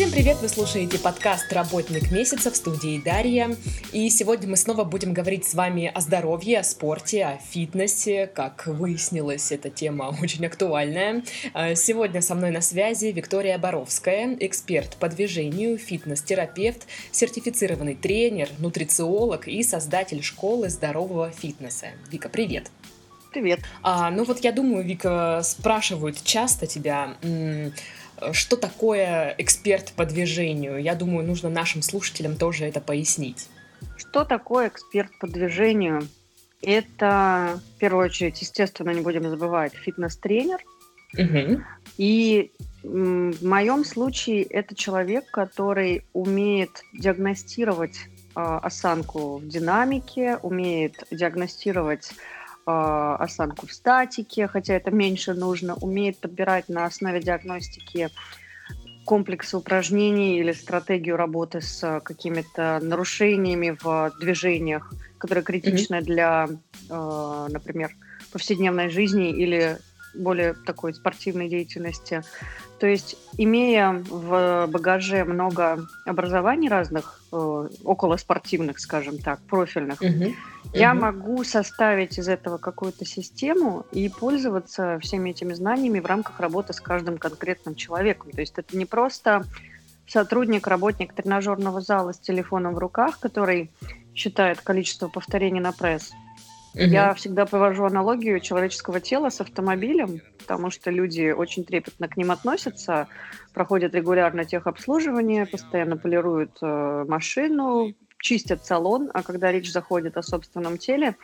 Всем привет! Вы слушаете подкаст «Работник месяца» в студии Дарья. И сегодня мы снова будем говорить с вами о здоровье, о спорте, о фитнесе. Как выяснилось, эта тема очень актуальная. А, сегодня со мной на связи Виктория Боровская, эксперт по движению, фитнес-терапевт, сертифицированный тренер, нутрициолог и создатель школы здорового фитнеса. Вика, привет! Привет. А, ну вот я думаю, Вика, спрашивают часто тебя, что такое эксперт по движению? Я думаю, нужно нашим слушателям тоже это пояснить. Что такое эксперт по движению? Это, в первую очередь, естественно, не будем забывать, фитнес-тренер. Угу. И в моем случае это человек, который умеет диагностировать э, осанку в динамике, умеет диагностировать э, осанку в статике, хотя это меньше нужно, умеет подбирать на основе диагностики комплексы упражнений или стратегию работы с какими-то нарушениями в движениях, которые критичны mm-hmm. для, э, например, повседневной жизни или более такой спортивной деятельности. То есть, имея в багаже много образований разных, э, около спортивных, скажем так, профильных, uh-huh. Я uh-huh. могу составить из этого какую-то систему и пользоваться всеми этими знаниями в рамках работы с каждым конкретным человеком. То есть это не просто сотрудник, работник тренажерного зала с телефоном в руках, который считает количество повторений на пресс, Угу. Я всегда провожу аналогию человеческого тела с автомобилем, потому что люди очень трепетно к ним относятся, проходят регулярно техобслуживание, постоянно полируют э, машину, чистят салон, а когда речь заходит о собственном теле,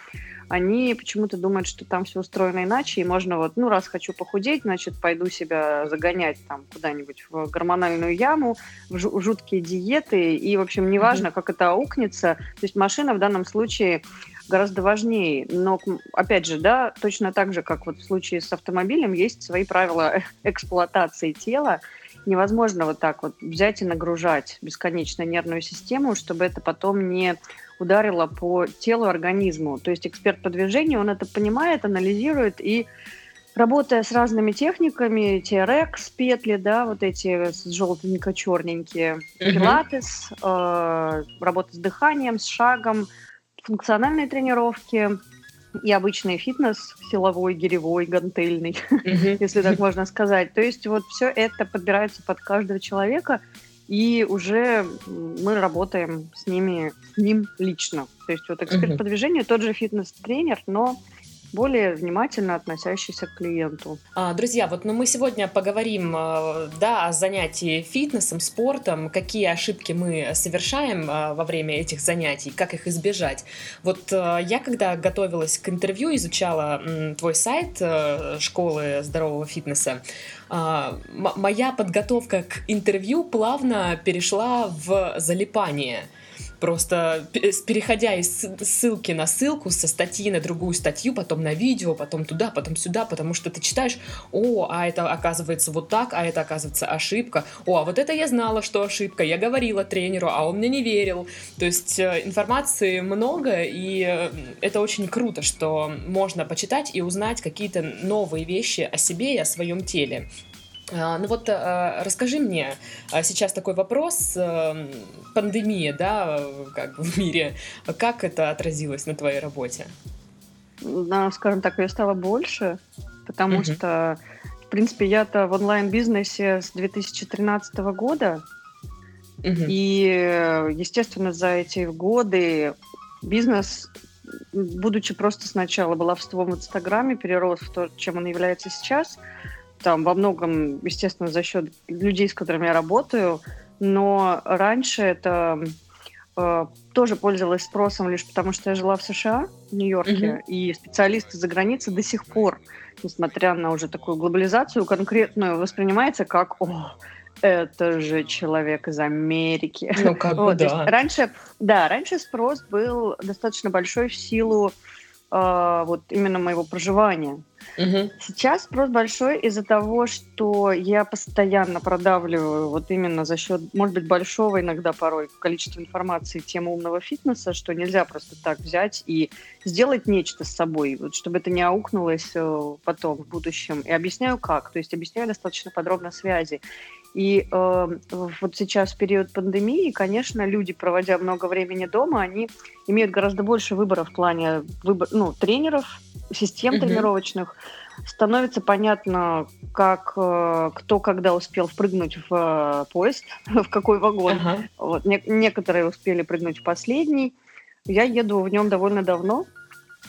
они почему-то думают, что там все устроено иначе, и можно вот, ну, раз хочу похудеть, значит, пойду себя загонять там куда-нибудь в гормональную яму, в жуткие диеты, и, в общем, неважно, mm-hmm. как это аукнется. То есть машина в данном случае гораздо важнее. Но, опять же, да, точно так же, как вот в случае с автомобилем, есть свои правила эксплуатации тела. Невозможно вот так вот взять и нагружать бесконечно нервную систему, чтобы это потом не ударило по телу, организму. То есть эксперт по движению, он это понимает, анализирует и работая с разными техниками, TRX, петли, да, вот эти желтенько-черненькие, пилатес, э, работа с дыханием, с шагом, функциональные тренировки и обычный фитнес, силовой, гиревой, гантельный, mm-hmm. если так можно сказать. То есть вот все это подбирается под каждого человека, и уже мы работаем с ними, с ним лично. То есть вот эксперт mm-hmm. по движению, тот же фитнес-тренер, но более внимательно относящийся к клиенту. А, друзья, вот ну, мы сегодня поговорим э, да, о занятии фитнесом, спортом, какие ошибки мы совершаем э, во время этих занятий, как их избежать. Вот э, я, когда готовилась к интервью, изучала твой сайт школы здорового фитнеса, а, моя подготовка к интервью плавно перешла в залипание – Просто переходя из ссылки на ссылку, со статьи на другую статью, потом на видео, потом туда, потом сюда, потому что ты читаешь, о, а это оказывается вот так, а это оказывается ошибка, о, а вот это я знала, что ошибка, я говорила тренеру, а он мне не верил. То есть э, информации много, и э, это очень круто, что можно почитать и узнать какие-то новые вещи о себе и о своем теле. А, ну вот а, расскажи мне а, сейчас такой вопрос, пандемия, да, как в мире, как это отразилось на твоей работе? Ну, скажем так, ее стало больше, потому uh-huh. что, в принципе, я-то в онлайн-бизнесе с 2013 года, uh-huh. и, естественно, за эти годы бизнес, будучи просто сначала баловством в Инстаграме, перерос в то, чем он является сейчас – там во многом, естественно, за счет людей, с которыми я работаю, но раньше это э, тоже пользовалась спросом лишь потому, что я жила в США, в Нью-Йорке, mm-hmm. и специалисты за границей до сих пор, несмотря на уже такую глобализацию конкретную, воспринимается как «О, это же человек из Америки». Ну, как вот, бы, да. Раньше, да, раньше спрос был достаточно большой в силу э, вот именно моего проживания. Угу. Сейчас спрос большой из-за того, что я постоянно продавливаю вот именно за счет, может быть, большого иногда порой количества информации тему умного фитнеса, что нельзя просто так взять и сделать нечто с собой, вот, чтобы это не аукнулось э, потом в будущем. И объясняю как, то есть объясняю достаточно подробно связи. И э, вот сейчас, в период пандемии, конечно, люди, проводя много времени дома, они имеют гораздо больше выбора в плане выбор, ну, тренеров, систем mm-hmm. тренировочных. Становится понятно, как э, кто когда успел впрыгнуть в э, поезд, в какой вагон. Uh-huh. Вот, не, некоторые успели прыгнуть в последний. Я еду в нем довольно давно,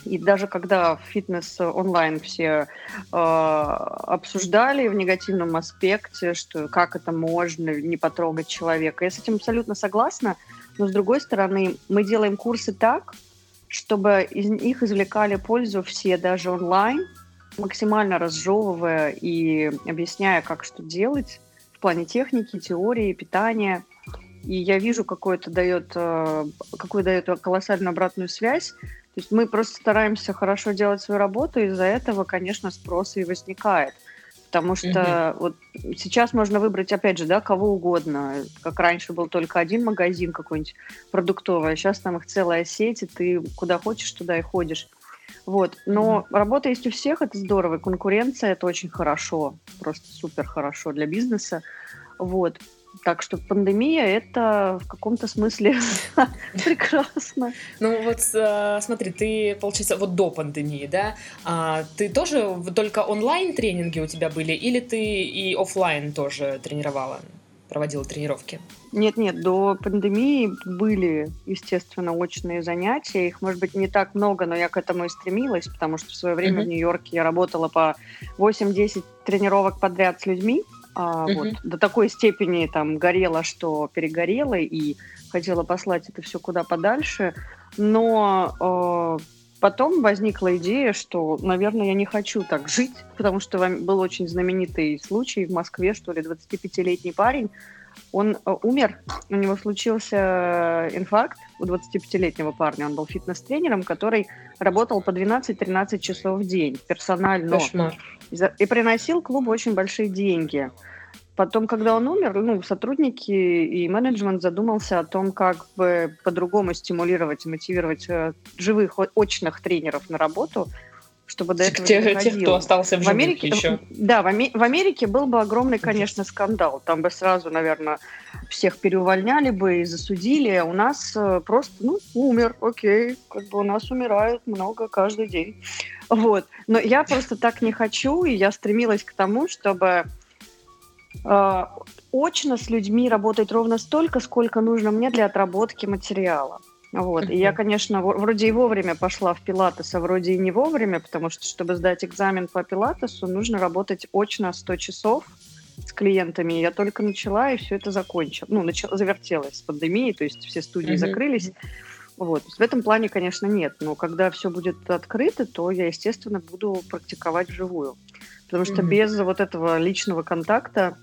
и даже когда фитнес онлайн все э, обсуждали в негативном аспекте, что как это можно не потрогать человека, я с этим абсолютно согласна. Но с другой стороны, мы делаем курсы так, чтобы из них извлекали пользу все, даже онлайн, максимально разжевывая и объясняя, как что делать в плане техники, теории, питания. И я вижу, какой это дает, э, какую дает колоссальную обратную связь то есть мы просто стараемся хорошо делать свою работу, и из-за этого, конечно, спрос и возникает. Потому что угу. вот сейчас можно выбрать, опять же, да, кого угодно. Как раньше был только один магазин какой-нибудь продуктовый, а сейчас там их целая сеть, и ты куда хочешь, туда и ходишь. Вот. Но угу. работа есть у всех, это здорово. Конкуренция это очень хорошо, просто супер хорошо для бизнеса. Вот. Так что пандемия это в каком-то смысле прекрасно. Ну вот э, смотри, ты, получается, вот до пандемии, да, а, ты тоже только онлайн тренинги у тебя были или ты и офлайн тоже тренировала? проводила тренировки? Нет, нет, до пандемии были, естественно, очные занятия. Их, может быть, не так много, но я к этому и стремилась, потому что в свое время в Нью-Йорке я работала по 8-10 тренировок подряд с людьми. А, угу. вот, до такой степени там горела, что перегорела, и хотела послать это все куда подальше. Но э, потом возникла идея, что, наверное, я не хочу так жить, потому что был очень знаменитый случай в Москве, что ли, 25-летний парень, он э, умер, у него случился инфаркт у 25-летнего парня, он был фитнес-тренером, который работал по 12-13 часов в день персонально. Кошмар. И приносил клубу очень большие деньги. Потом, когда он умер, ну, сотрудники и менеджмент задумался о том, как бы по-другому стимулировать и мотивировать э, живых, очных тренеров на работу, чтобы до этого тех, не тех, кто остался в, в Америке еще. Да, в, Ами- в Америке был бы огромный, конечно, скандал. Там бы сразу, наверное, всех переувольняли бы и засудили. А у нас э, просто, ну, умер, окей, как бы у нас умирают много каждый день. Вот. Но я просто так не хочу, и я стремилась к тому, чтобы э, очно с людьми работать ровно столько, сколько нужно мне для отработки материала. Вот. И я, конечно, вроде и вовремя пошла в пилатес, а вроде и не вовремя, потому что, чтобы сдать экзамен по пилатесу, нужно работать очно 100 часов с клиентами. Я только начала, и все это закончила. Ну, начала, завертелась с пандемией, то есть все студии mm-hmm. закрылись. Вот. В этом плане, конечно, нет. Но когда все будет открыто, то я, естественно, буду практиковать вживую. Потому что mm-hmm. без вот этого личного контакта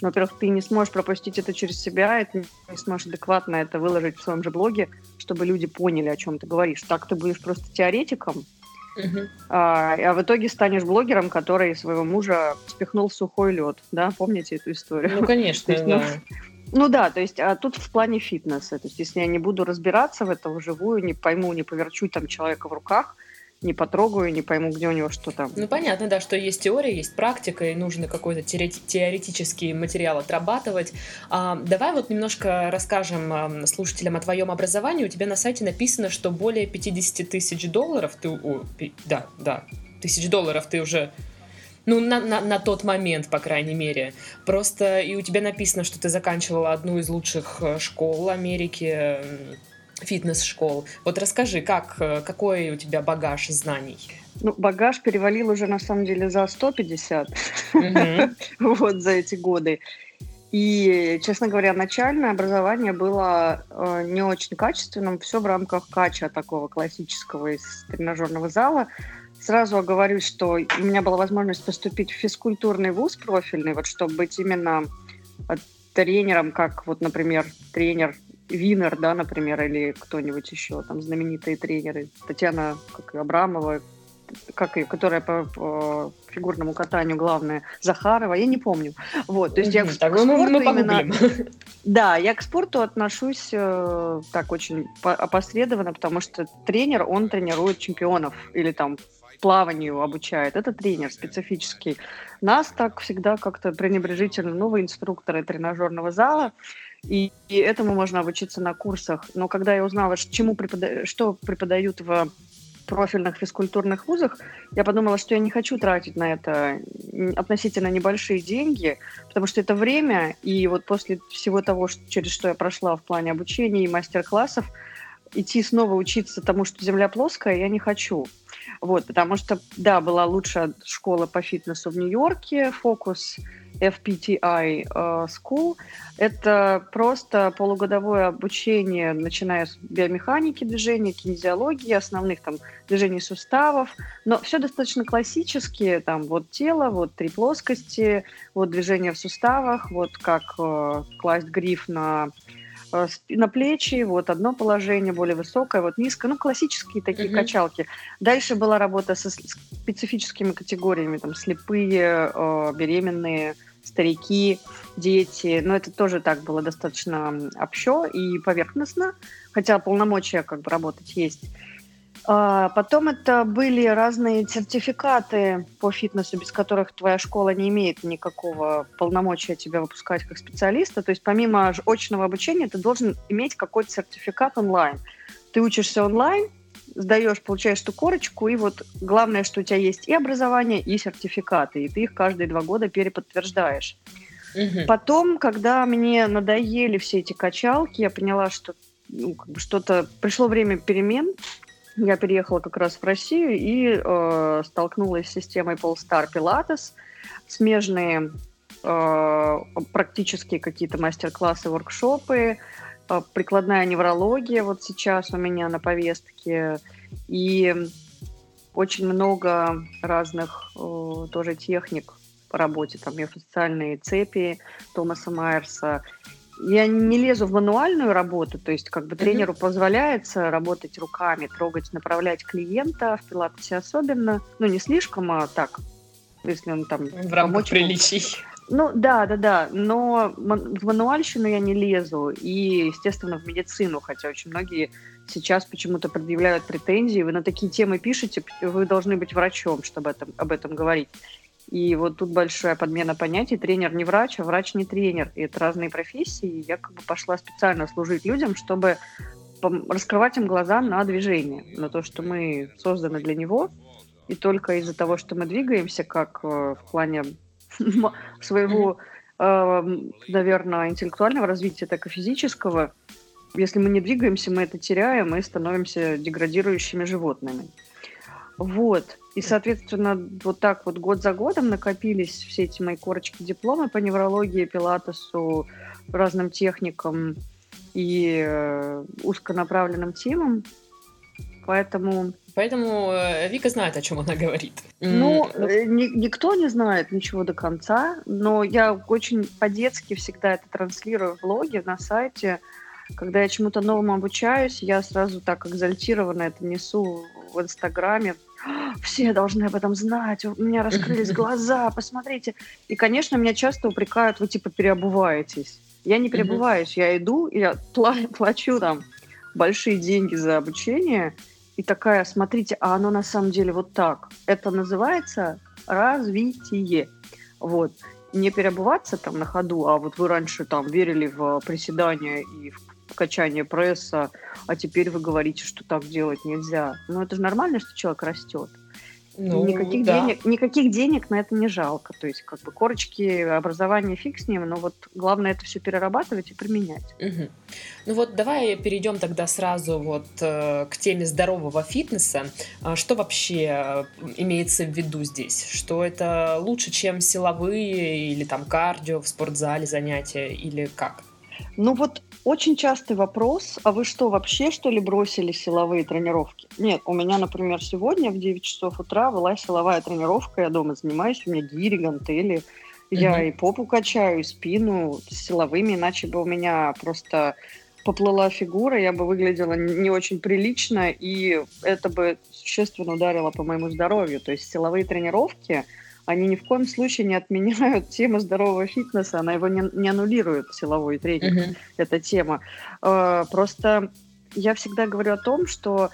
во-первых, ты не сможешь пропустить это через себя, и ты не сможешь адекватно это выложить в своем же блоге, чтобы люди поняли, о чем ты говоришь. Так ты будешь просто теоретиком, Uh-huh. А, а в итоге станешь блогером, который своего мужа спихнул в сухой лед, да? Помните эту историю? Ну, конечно, есть, да. Ну, ну да, то есть а тут в плане фитнеса. То есть если я не буду разбираться в этом вживую, не пойму, не поверчу там человека в руках, не потрогаю, не пойму, где у него что там. Ну, понятно, да, что есть теория, есть практика, и нужно какой-то теоретический материал отрабатывать. А, давай вот немножко расскажем слушателям о твоем образовании. У тебя на сайте написано, что более 50 тысяч долларов ты... О, да, да, тысяч долларов ты уже ну, на, на, на тот момент, по крайней мере. Просто и у тебя написано, что ты заканчивала одну из лучших э, школ Америки фитнес-школ. Вот расскажи, как, э, какой у тебя багаж знаний? Ну, багаж перевалил уже на самом деле за 150 вот за эти годы. И, честно говоря, начальное образование было э, не очень качественным, все в рамках кача такого классического из тренажерного зала. Сразу оговорюсь, что у меня была возможность поступить в физкультурный вуз профильный, вот чтобы быть именно э, тренером, как вот, например, тренер Винер, да, например, или кто-нибудь еще, там, знаменитые тренеры. Татьяна как и Абрамова, как и, которая по, по фигурному катанию главная, Захарова, я не помню. Вот, то есть я так, ну, мы, мы именно... Да, я к спорту отношусь э, так очень опосредованно, потому что тренер, он тренирует чемпионов или там плаванию обучает. Это тренер специфический. Нас так всегда как-то пренебрежительно, новые инструкторы тренажерного зала, и, и этому можно обучиться на курсах. Но когда я узнала, чему препода... что преподают в профильных физкультурных вузах, я подумала, что я не хочу тратить на это относительно небольшие деньги, потому что это время, и вот после всего того, через что я прошла в плане обучения и мастер-классов, идти снова учиться тому, что Земля плоская, я не хочу. Вот, потому что, да, была лучшая школа по фитнесу в Нью-Йорке, Focus FPTI э, School. Это просто полугодовое обучение, начиная с биомеханики движения, кинезиологии, основных там движений суставов, но все достаточно классические, там вот тело, вот три плоскости, вот движение в суставах, вот как э, класть гриф на на плечи, вот одно положение более высокое, вот низкое, ну, классические такие mm-hmm. качалки. Дальше была работа со специфическими категориями, там, слепые, э, беременные, старики, дети, но это тоже так было достаточно общо и поверхностно, хотя полномочия как бы работать есть. А, потом это были разные сертификаты по фитнесу, без которых твоя школа не имеет никакого полномочия тебя выпускать как специалиста. То есть помимо очного обучения ты должен иметь какой-то сертификат онлайн. Ты учишься онлайн, сдаешь, получаешь эту корочку, и вот главное, что у тебя есть и образование, и сертификаты, и ты их каждые два года переподтверждаешь. Угу. Потом, когда мне надоели все эти качалки, я поняла, что ну, как бы что-то пришло время перемен, я переехала как раз в Россию и э, столкнулась с системой Polestar Pilates, смежные э, практически какие-то мастер-классы, воркшопы, э, прикладная неврология вот сейчас у меня на повестке, и очень много разных э, тоже техник по работе, там миофасциальные цепи Томаса Майерса, я не лезу в мануальную работу, то есть как бы тренеру mm-hmm. позволяется работать руками, трогать, направлять клиента в пилатесе особенно, ну не слишком, а так, если он там в рамках приличий. Ну да, да, да, но в мануальщину я не лезу и, естественно, в медицину, хотя очень многие сейчас почему-то предъявляют претензии. Вы на такие темы пишете, вы должны быть врачом, чтобы это, об этом говорить. И вот тут большая подмена понятий. Тренер не врач, а врач не тренер. И это разные профессии. я как бы пошла специально служить людям, чтобы раскрывать им глаза на движение, на то, что мы созданы для него. И только из-за того, что мы двигаемся, как э, в плане своего, э, наверное, интеллектуального развития, так и физического, если мы не двигаемся, мы это теряем и становимся деградирующими животными. Вот. И, соответственно, вот так вот год за годом накопились все эти мои корочки дипломы по неврологии, пилатесу, разным техникам и э, узконаправленным темам. Поэтому... Поэтому э, Вика знает, о чем она говорит. Ну, э, ни, никто не знает ничего до конца, но я очень по-детски всегда это транслирую в блоге, на сайте. Когда я чему-то новому обучаюсь, я сразу так экзальтированно это несу в Инстаграме, все должны об этом знать, у меня раскрылись глаза, посмотрите. И, конечно, меня часто упрекают, вы типа переобуваетесь. Я не переобуваюсь, я иду, я плачу там большие деньги за обучение, и такая, смотрите, а оно на самом деле вот так. Это называется развитие. Вот. Не переобуваться там на ходу, а вот вы раньше там верили в приседания и в качание пресса, а теперь вы говорите, что так делать нельзя. Ну, это же нормально, что человек растет. Ну, никаких, да. денег, никаких денег на это не жалко. То есть, как бы корочки, образование фиг с ним, но вот главное это все перерабатывать и применять. Угу. Ну вот давай перейдем тогда сразу вот э, к теме здорового фитнеса. А что вообще э, имеется в виду здесь? Что это лучше, чем силовые или там кардио в спортзале занятия или как? Ну вот очень частый вопрос, а вы что, вообще что ли бросили силовые тренировки? Нет, у меня, например, сегодня в 9 часов утра была силовая тренировка, я дома занимаюсь, у меня гири, гантели, я и попу качаю, и спину силовыми, иначе бы у меня просто поплыла фигура, я бы выглядела не очень прилично, и это бы существенно ударило по моему здоровью. То есть силовые тренировки они ни в коем случае не отменяют тему здорового фитнеса, она его не, не аннулирует, силовой тренинг, mm-hmm. эта тема. Э, просто я всегда говорю о том, что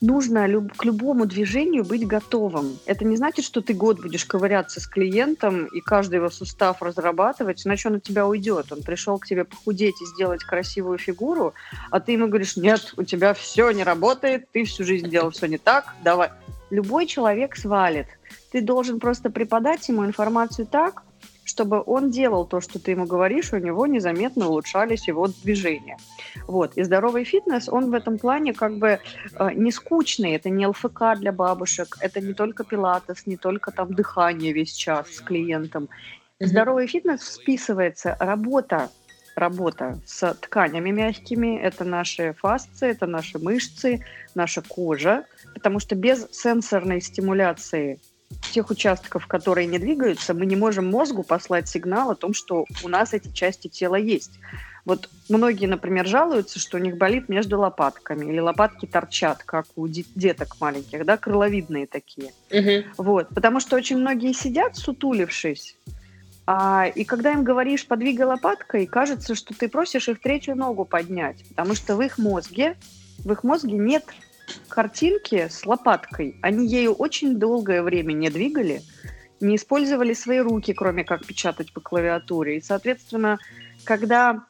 нужно люб- к любому движению быть готовым. Это не значит, что ты год будешь ковыряться с клиентом и каждый его сустав разрабатывать, иначе он от тебя уйдет. Он пришел к тебе похудеть и сделать красивую фигуру, а ты ему говоришь, нет, у тебя все не работает, ты всю жизнь делал все не так, давай. Любой человек свалит. Ты должен просто преподать ему информацию так, чтобы он делал то, что ты ему говоришь, у него незаметно улучшались его движения. Вот. И здоровый фитнес, он в этом плане как бы э, не скучный, это не ЛФК для бабушек, это не только пилатес, не только там дыхание весь час с клиентом. Здоровый фитнес списывается работа работа с тканями мягкими, это наши фасции, это наши мышцы, наша кожа, потому что без сенсорной стимуляции тех участков, которые не двигаются, мы не можем мозгу послать сигнал о том, что у нас эти части тела есть. Вот многие, например, жалуются, что у них болит между лопатками, или лопатки торчат, как у деток маленьких, да, крыловидные такие. Угу. Вот, потому что очень многие сидят, сутулившись, а, и когда им говоришь «подвигай лопаткой», кажется, что ты просишь их третью ногу поднять, потому что в их мозге, в их мозге нет картинки с лопаткой. Они ею очень долгое время не двигали, не использовали свои руки, кроме как печатать по клавиатуре. И, соответственно, когда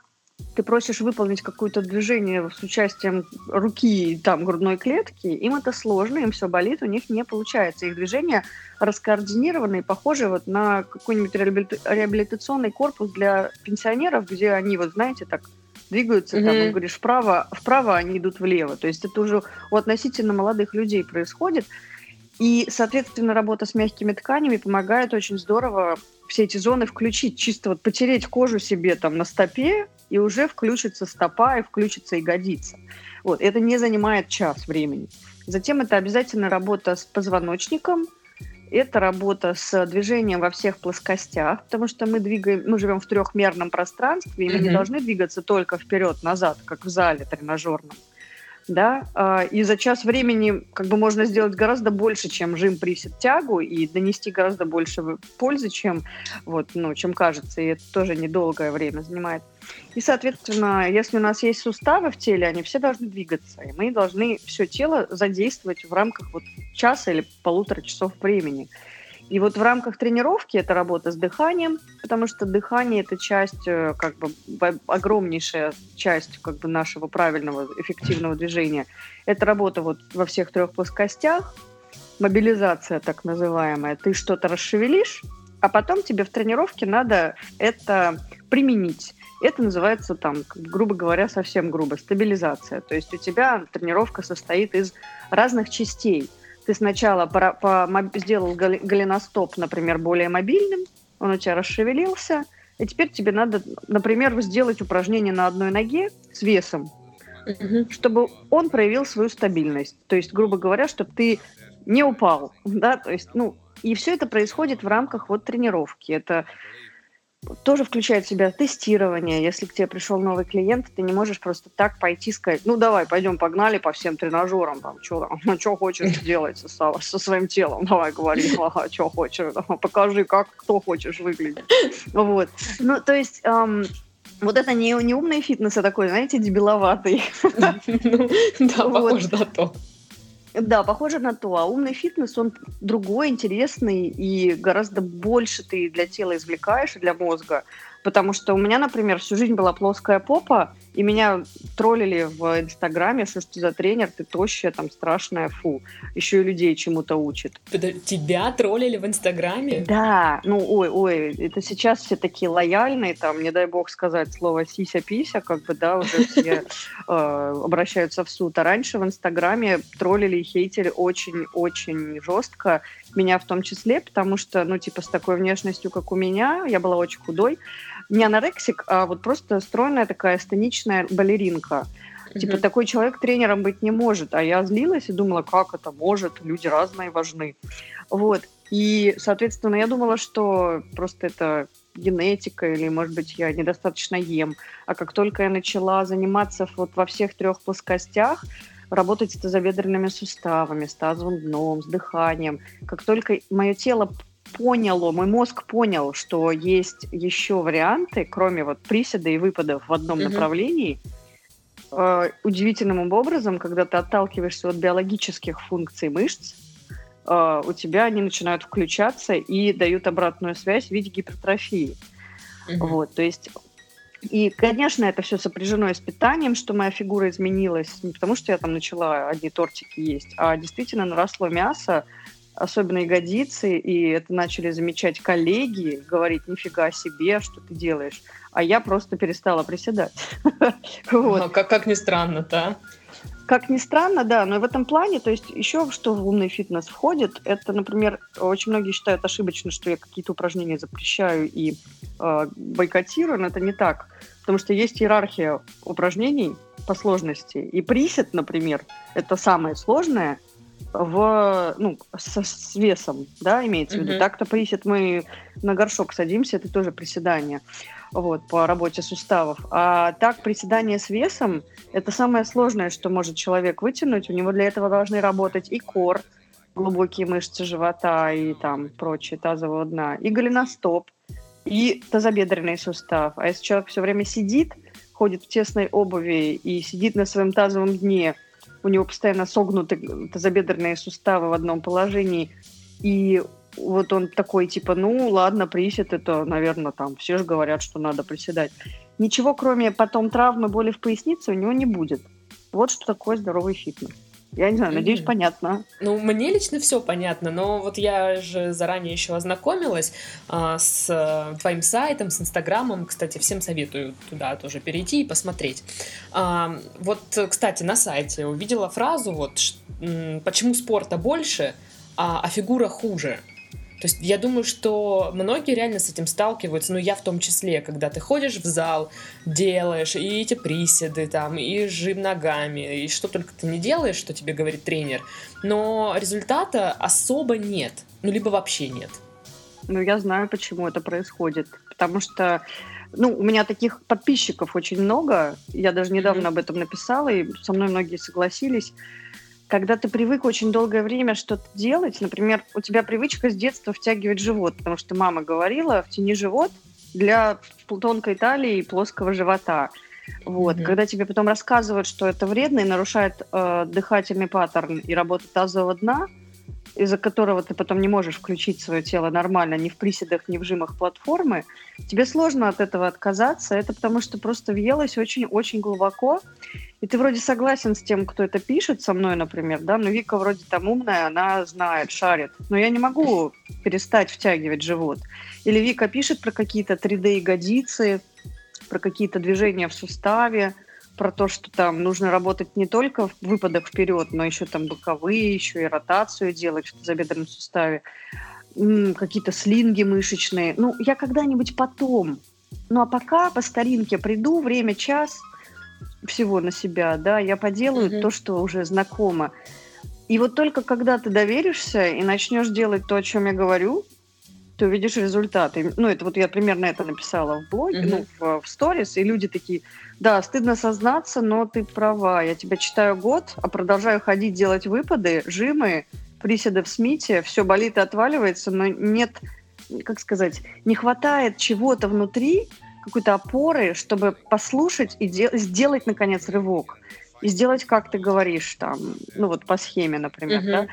ты просишь выполнить какое-то движение с участием руки там грудной клетки, им это сложно, им все болит, у них не получается. Их движения раскоординированы и похожи вот на какой-нибудь реабилитационный корпус для пенсионеров, где они, вот знаете, так двигаются, mm-hmm. там, говоришь, вправо, вправо, они идут влево. То есть это уже у относительно молодых людей происходит. И, соответственно, работа с мягкими тканями помогает очень здорово все эти зоны включить, чисто вот потереть кожу себе там на стопе, и уже включится стопа, и включится ягодица. Вот, это не занимает час времени. Затем это обязательно работа с позвоночником – это работа с движением во всех плоскостях, потому что мы двигаем, мы живем в трехмерном пространстве, и мы mm-hmm. не должны двигаться только вперед-назад, как в зале тренажерном да, а, и за час времени как бы можно сделать гораздо больше, чем жим, присед, тягу, и донести гораздо больше пользы, чем, вот, ну, чем кажется, и это тоже недолгое время занимает. И, соответственно, если у нас есть суставы в теле, они все должны двигаться, и мы должны все тело задействовать в рамках вот часа или полутора часов времени. И вот в рамках тренировки это работа с дыханием, потому что дыхание это часть, э, как бы огромнейшая часть как бы нашего правильного эффективного движения. Это работа вот во всех трех плоскостях, мобилизация так называемая. Ты что-то расшевелишь, а потом тебе в тренировке надо это применить. Это называется там, грубо говоря, совсем грубо, стабилизация. То есть у тебя тренировка состоит из разных частей – ты сначала по, по, сделал голеностоп, например, более мобильным, он у тебя расшевелился, и теперь тебе надо, например, сделать упражнение на одной ноге с весом, угу. чтобы он проявил свою стабильность. То есть, грубо говоря, чтобы ты не упал, да, то есть, ну, и все это происходит в рамках вот тренировки. Это тоже включает в себя тестирование. Если к тебе пришел новый клиент, ты не можешь просто так пойти сказать, ну давай, пойдем, погнали по всем тренажерам, там, что там, ну, что хочешь делать со, со своим телом, давай говори, ага, что хочешь, покажи, как, кто хочешь выглядеть. Вот. Ну, то есть, эм, вот это не, не умный фитнес, а такой, знаете, дебиловатый. Да, похоже на то. Да, похоже на то. А умный фитнес, он другой, интересный, и гораздо больше ты для тела извлекаешь, для мозга. Потому что у меня, например, всю жизнь была плоская попа, и меня троллили в Инстаграме, что ж ты за тренер, ты тощая, там, страшная, фу. Еще и людей чему-то учит. Тебя троллили в Инстаграме? Да, ну, ой, ой, это сейчас все такие лояльные, там, не дай бог сказать слово сися-пися, как бы, да, уже все э, обращаются в суд. А раньше в Инстаграме троллили и хейтили очень-очень жестко, меня в том числе, потому что, ну, типа, с такой внешностью, как у меня, я была очень худой, не анорексик, а вот просто стройная такая станичная балеринка. Mm-hmm. Типа такой человек тренером быть не может. А я злилась и думала, как это может, люди разные важны. Вот. И, соответственно, я думала, что просто это генетика или, может быть, я недостаточно ем. А как только я начала заниматься вот во всех трех плоскостях, работать с тазобедренными суставами, с тазовым дном, с дыханием, как только мое тело поняло, мой мозг понял, что есть еще варианты, кроме вот приседа и выпадов в одном mm-hmm. направлении. Э, удивительным образом, когда ты отталкиваешься от биологических функций мышц, э, у тебя они начинают включаться и дают обратную связь в виде гипертрофии. Mm-hmm. Вот, то есть и, конечно, это все сопряжено и с питанием, что моя фигура изменилась. Не потому, что я там начала одни тортики есть, а действительно наросло мясо, особенно ягодицы, и это начали замечать коллеги, говорить, нифига себе, что ты делаешь. А я просто перестала приседать. как, как ни странно, да? Как ни странно, да, но в этом плане, то есть еще что в умный фитнес входит, это, например, очень многие считают ошибочно, что я какие-то упражнения запрещаю и э, бойкотирую, но это не так, потому что есть иерархия упражнений по сложности, и присед, например, это самое сложное в, ну, с, с весом, да, имеется mm-hmm. в виду. Так-то присед мы на горшок садимся, это тоже приседание вот, по работе суставов. А так, приседание с весом – это самое сложное, что может человек вытянуть. У него для этого должны работать и кор, глубокие мышцы живота и там прочее, тазового дна, и голеностоп, и тазобедренный сустав. А если человек все время сидит, ходит в тесной обуви и сидит на своем тазовом дне, у него постоянно согнуты тазобедренные суставы в одном положении, и вот он такой, типа, ну, ладно, присед, это, наверное, там, все же говорят, что надо приседать. Ничего, кроме потом травмы, боли в пояснице, у него не будет. Вот что такое здоровый фитнес. Я не знаю, надеюсь, mm-hmm. понятно. Ну, мне лично все понятно, но вот я же заранее еще ознакомилась а, с а, твоим сайтом, с Инстаграмом. Кстати, всем советую туда тоже перейти и посмотреть. А, вот, кстати, на сайте увидела фразу вот «Почему спорта больше, а, а фигура хуже?» То есть я думаю, что многие реально с этим сталкиваются, ну я в том числе, когда ты ходишь в зал, делаешь и эти приседы там, и жим ногами, и что только ты не делаешь, что тебе говорит тренер, но результата особо нет, ну либо вообще нет. Ну я знаю, почему это происходит, потому что ну, у меня таких подписчиков очень много. Я даже недавно mm-hmm. об этом написала, и со мной многие согласились когда ты привык очень долгое время что-то делать, например, у тебя привычка с детства втягивать живот, потому что мама говорила, втяни живот для тонкой талии и плоского живота. Вот. Mm-hmm. Когда тебе потом рассказывают, что это вредно и нарушает э, дыхательный паттерн и работу тазового дна, из-за которого ты потом не можешь включить свое тело нормально ни в приседах, ни в жимах платформы, тебе сложно от этого отказаться. Это потому что просто въелось очень-очень глубоко. И ты вроде согласен с тем, кто это пишет со мной, например, да, но Вика вроде там умная, она знает, шарит. Но я не могу перестать втягивать живот. Или Вика пишет про какие-то 3D-ягодицы, про какие-то движения в суставе, про то, что там нужно работать не только в выпадах вперед, но еще там боковые, еще и ротацию делать в забедренном суставе, какие-то слинги мышечные. Ну, я когда-нибудь потом. Ну, а пока по старинке приду, время час всего на себя, да, я поделаю mm-hmm. то, что уже знакомо. И вот только когда ты доверишься и начнешь делать то, о чем я говорю, ты увидишь результаты. Ну, это вот я примерно это написала в блоге, mm-hmm. ну, в, в сторис, и люди такие, да, стыдно сознаться, но ты права. Я тебя читаю год, а продолжаю ходить, делать выпады, жимы, приседы в смите, все болит и отваливается, но нет, как сказать, не хватает чего-то внутри, какой-то опоры, чтобы послушать и де- сделать, наконец, рывок. И сделать, как ты говоришь, там, ну вот по схеме, например, mm-hmm. да.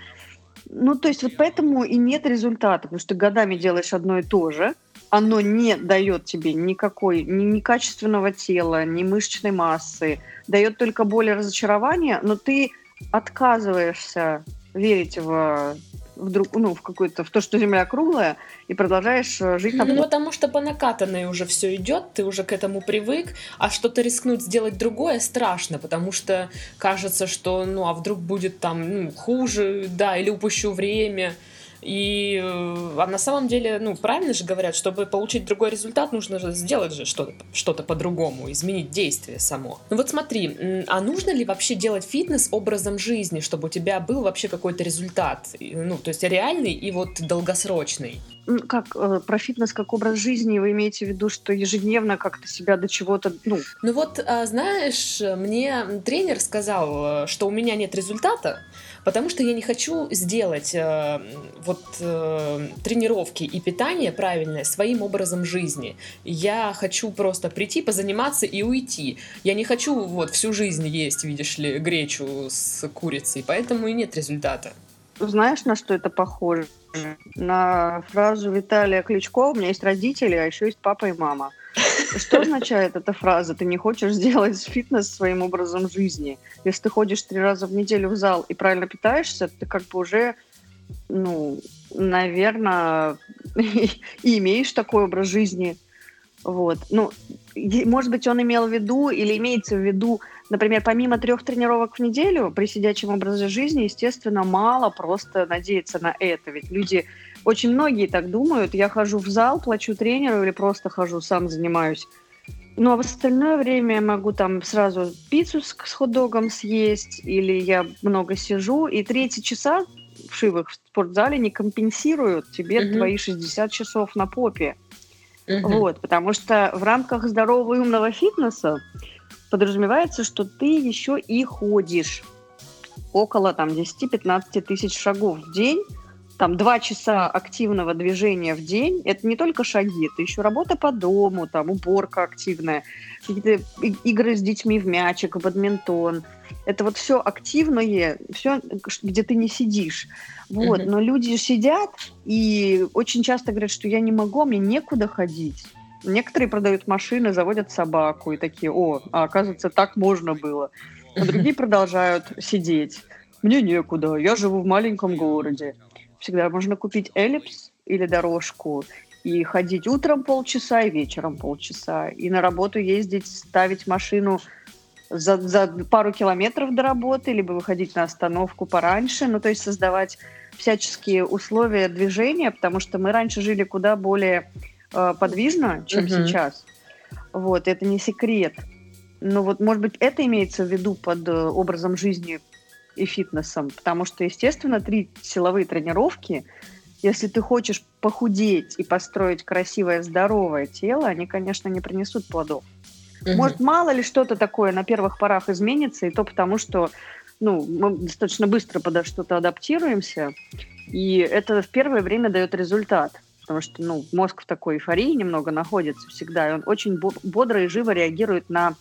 Ну, то есть вот поэтому и нет результата, потому что годами делаешь одно и то же, оно не дает тебе никакой, ни, ни качественного тела, ни мышечной массы, дает только боль и разочарование, но ты отказываешься верить в в, друг, ну, в какую-то, в то, что Земля круглая, и продолжаешь э, жить там. Ну, потому что по накатанной уже все идет, ты уже к этому привык, а что-то рискнуть сделать другое страшно, потому что кажется, что, ну, а вдруг будет там ну, хуже, да, или упущу время. И э, а на самом деле, ну, правильно же говорят, чтобы получить другой результат, нужно же сделать же что-то что по-другому, изменить действие само. Ну вот смотри, а нужно ли вообще делать фитнес образом жизни, чтобы у тебя был вообще какой-то результат? Ну, то есть реальный и вот долгосрочный? Как э, про фитнес как образ жизни вы имеете в виду, что ежедневно как-то себя до чего-то, ну... Ну вот, а, знаешь, мне тренер сказал, э, что у меня нет результата, потому что я не хочу сделать вот вот э, тренировки и питание правильное своим образом жизни. Я хочу просто прийти, позаниматься и уйти. Я не хочу вот всю жизнь есть, видишь ли, гречу с курицей, поэтому и нет результата. Знаешь, на что это похоже? На фразу Виталия Кличко «У меня есть родители, а еще есть папа и мама». Что означает эта фраза? Ты не хочешь сделать фитнес своим образом жизни. Если ты ходишь три раза в неделю в зал и правильно питаешься, ты как бы уже, ну, наверное, и имеешь такой образ жизни. Вот. Ну, может быть, он имел в виду или имеется в виду, например, помимо трех тренировок в неделю при сидячем образе жизни, естественно, мало просто надеяться на это. Ведь люди очень многие так думают. Я хожу в зал, плачу тренеру или просто хожу, сам занимаюсь. Ну, а в остальное время я могу там сразу пиццу с, с хот-догом съесть, или я много сижу, и третий часа вшивых в спортзале не компенсируют тебе угу. твои 60 часов на попе. Угу. Вот, потому что в рамках здорового и умного фитнеса подразумевается, что ты еще и ходишь около там 10-15 тысяч шагов в день, там два часа активного движения в день, это не только шаги, это еще работа по дому, там уборка активная, какие-то игры с детьми в мячик, в бадминтон. Это вот все активное, все, где ты не сидишь. Вот, uh-huh. но люди сидят и очень часто говорят, что я не могу, а мне некуда ходить. Некоторые продают машины, заводят собаку и такие, о, а оказывается, так можно было. А другие продолжают сидеть. Мне некуда, я живу в маленьком городе всегда можно купить эллипс или дорожку и ходить утром полчаса и вечером полчаса. И на работу ездить, ставить машину за, за пару километров до работы, либо выходить на остановку пораньше. Ну, то есть создавать всяческие условия движения, потому что мы раньше жили куда более э, подвижно, чем uh-huh. сейчас. Вот, это не секрет. Но вот, может быть, это имеется в виду под э, образом жизни и фитнесом, потому что, естественно, три силовые тренировки, если ты хочешь похудеть и построить красивое, здоровое тело, они, конечно, не принесут плодов. Угу. Может, мало ли что-то такое на первых порах изменится, и то потому, что ну, мы достаточно быстро подо что-то адаптируемся, и это в первое время дает результат. Потому что ну, мозг в такой эйфории немного находится всегда, и он очень бодро и живо реагирует на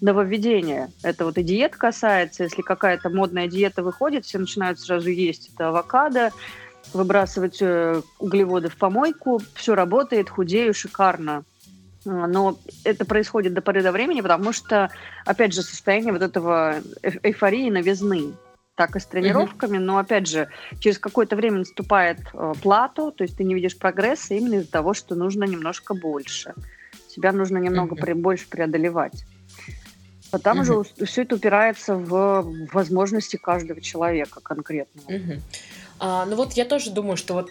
нововведения. Это вот и диет касается. Если какая-то модная диета выходит, все начинают сразу есть это авокадо, выбрасывать э, углеводы в помойку. Все работает, худею, шикарно. А, но это происходит до поры до времени, потому что, опять же, состояние вот этого эйфории новизны. Так и с тренировками, mm-hmm. но опять же, через какое-то время наступает э, плату, то есть ты не видишь прогресса именно из-за того, что нужно немножко больше. Себя нужно немного mm-hmm. больше преодолевать. А там угу. уже все это упирается в возможности каждого человека конкретного. Угу. А, ну вот я тоже думаю, что вот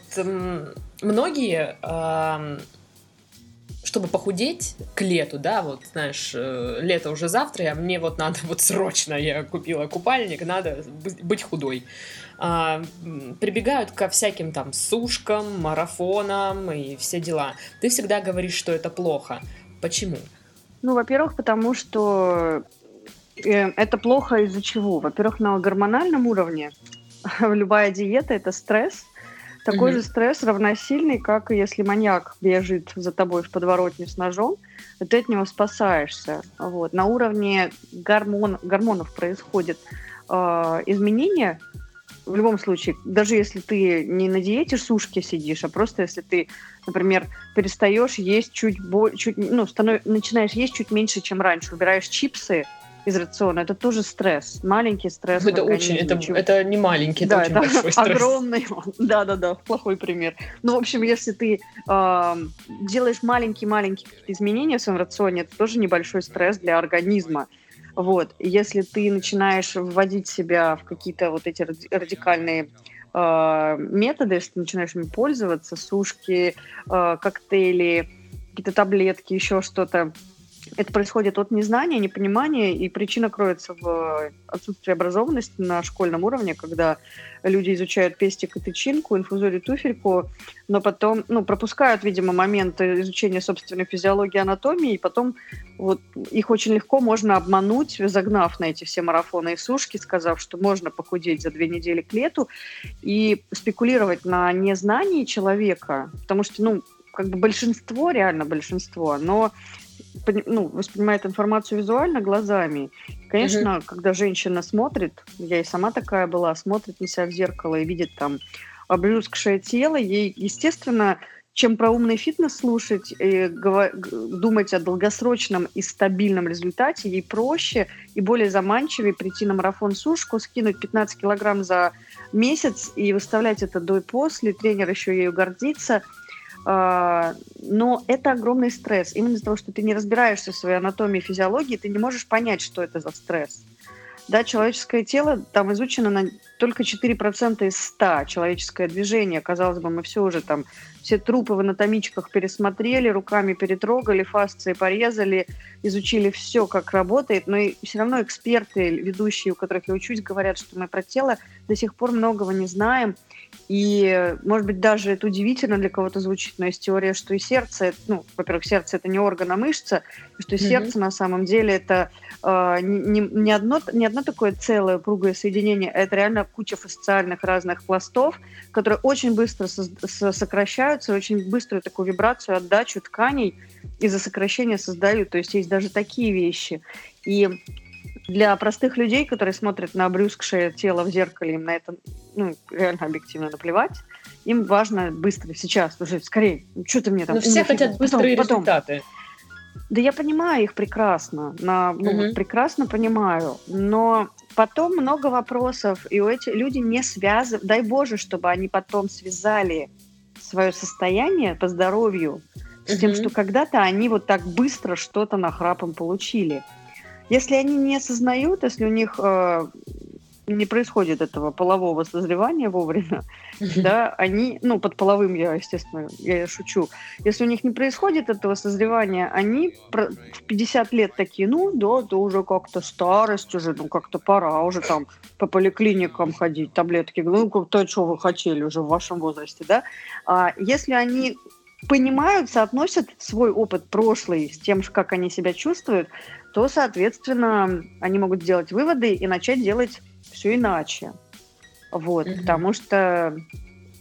многие, чтобы похудеть к лету, да, вот знаешь, э, лето уже завтра, а мне вот надо вот срочно, я купила купальник, надо быть худой. А, прибегают ко всяким там сушкам, марафонам и все дела. Ты всегда говоришь, что это плохо. Почему? Ну, во-первых, потому что э, это плохо из-за чего? Во-первых, на гормональном уровне любая диета это стресс. Такой mm-hmm. же стресс равносильный, как если маньяк бежит за тобой в подворотне с ножом, ты от него спасаешься. Вот. На уровне гормон, гормонов происходит э, изменение в любом случае, даже если ты не на диете сушки сидишь, а просто если ты, например, перестаешь есть чуть, чуть ну, станов, начинаешь есть чуть меньше, чем раньше, убираешь чипсы из рациона, это тоже стресс, маленький стресс. Это очень, это, это не маленький, это да, очень это большой стресс. огромный, да-да-да, плохой пример. Ну, в общем, если ты э, делаешь маленькие-маленькие изменения в своем рационе, это тоже небольшой стресс для организма. Вот. Если ты начинаешь вводить себя в какие-то вот эти радикальные э, методы, если ты начинаешь ими пользоваться, сушки, э, коктейли, какие-то таблетки, еще что-то, это происходит от незнания, непонимания, и причина кроется в отсутствии образованности на школьном уровне, когда люди изучают пестик и тычинку, инфузорию туфельку, но потом, ну, пропускают, видимо, момент изучения собственной физиологии, анатомии, и потом вот их очень легко можно обмануть, загнав на эти все марафоны и сушки, сказав, что можно похудеть за две недели к лету, и спекулировать на незнании человека, потому что, ну, как бы большинство, реально большинство, но ну, воспринимает информацию визуально глазами. Конечно, угу. когда женщина смотрит, я и сама такая была, смотрит на себя в зеркало и видит там обрюзгшее тело, ей, естественно, чем про умный фитнес слушать и думать о долгосрочном и стабильном результате, ей проще и более заманчивее прийти на марафон сушку, скинуть 15 килограмм за месяц и выставлять это до и после. Тренер еще ею гордится – но это огромный стресс. Именно из-за того, что ты не разбираешься в своей анатомии и физиологии, ты не можешь понять, что это за стресс. Да, человеческое тело там изучено на только 4% из 100. Человеческое движение, казалось бы, мы все уже там, все трупы в анатомичках пересмотрели, руками перетрогали, фасции порезали, изучили все, как работает, но и все равно эксперты, ведущие, у которых я учусь, говорят, что мы про тело до сих пор многого не знаем, и, может быть, даже это удивительно для кого-то звучит, но есть теория, что и сердце, ну, во-первых, сердце это не орган, а мышца, и что mm-hmm. сердце на самом деле это э, не, не, одно, не одно такое целое упругое соединение, а это реально куча фасциальных разных пластов, которые очень быстро со- сокращаются, очень быструю такую вибрацию, отдачу тканей из-за сокращения создают. То есть есть даже такие вещи. И для простых людей, которые смотрят на обрюзгшее тело в зеркале, им на это ну, реально объективно наплевать. Им важно быстро, сейчас, уже скорее. Ну, что ты мне там... Но все хотят быстрые потом, результаты. Да я понимаю их прекрасно, на, ну, угу. прекрасно понимаю, но потом много вопросов, и у этих люди не связывают, дай Боже, чтобы они потом связали свое состояние по здоровью с угу. тем, что когда-то они вот так быстро что-то нахрапом получили. Если они не осознают, если у них э, не происходит этого полового созревания вовремя, да, они, ну, под половым я, естественно, я шучу, если у них не происходит этого созревания, они в 50 лет такие, ну, да, это уже как-то старость уже, ну, как-то пора уже там по поликлиникам ходить, таблетки, ну, как-то, что вы хотели уже в вашем возрасте, да, а если они понимают, соотносят свой опыт прошлый с тем, как они себя чувствуют, то, соответственно, они могут сделать выводы и начать делать все иначе. Вот, mm-hmm. потому что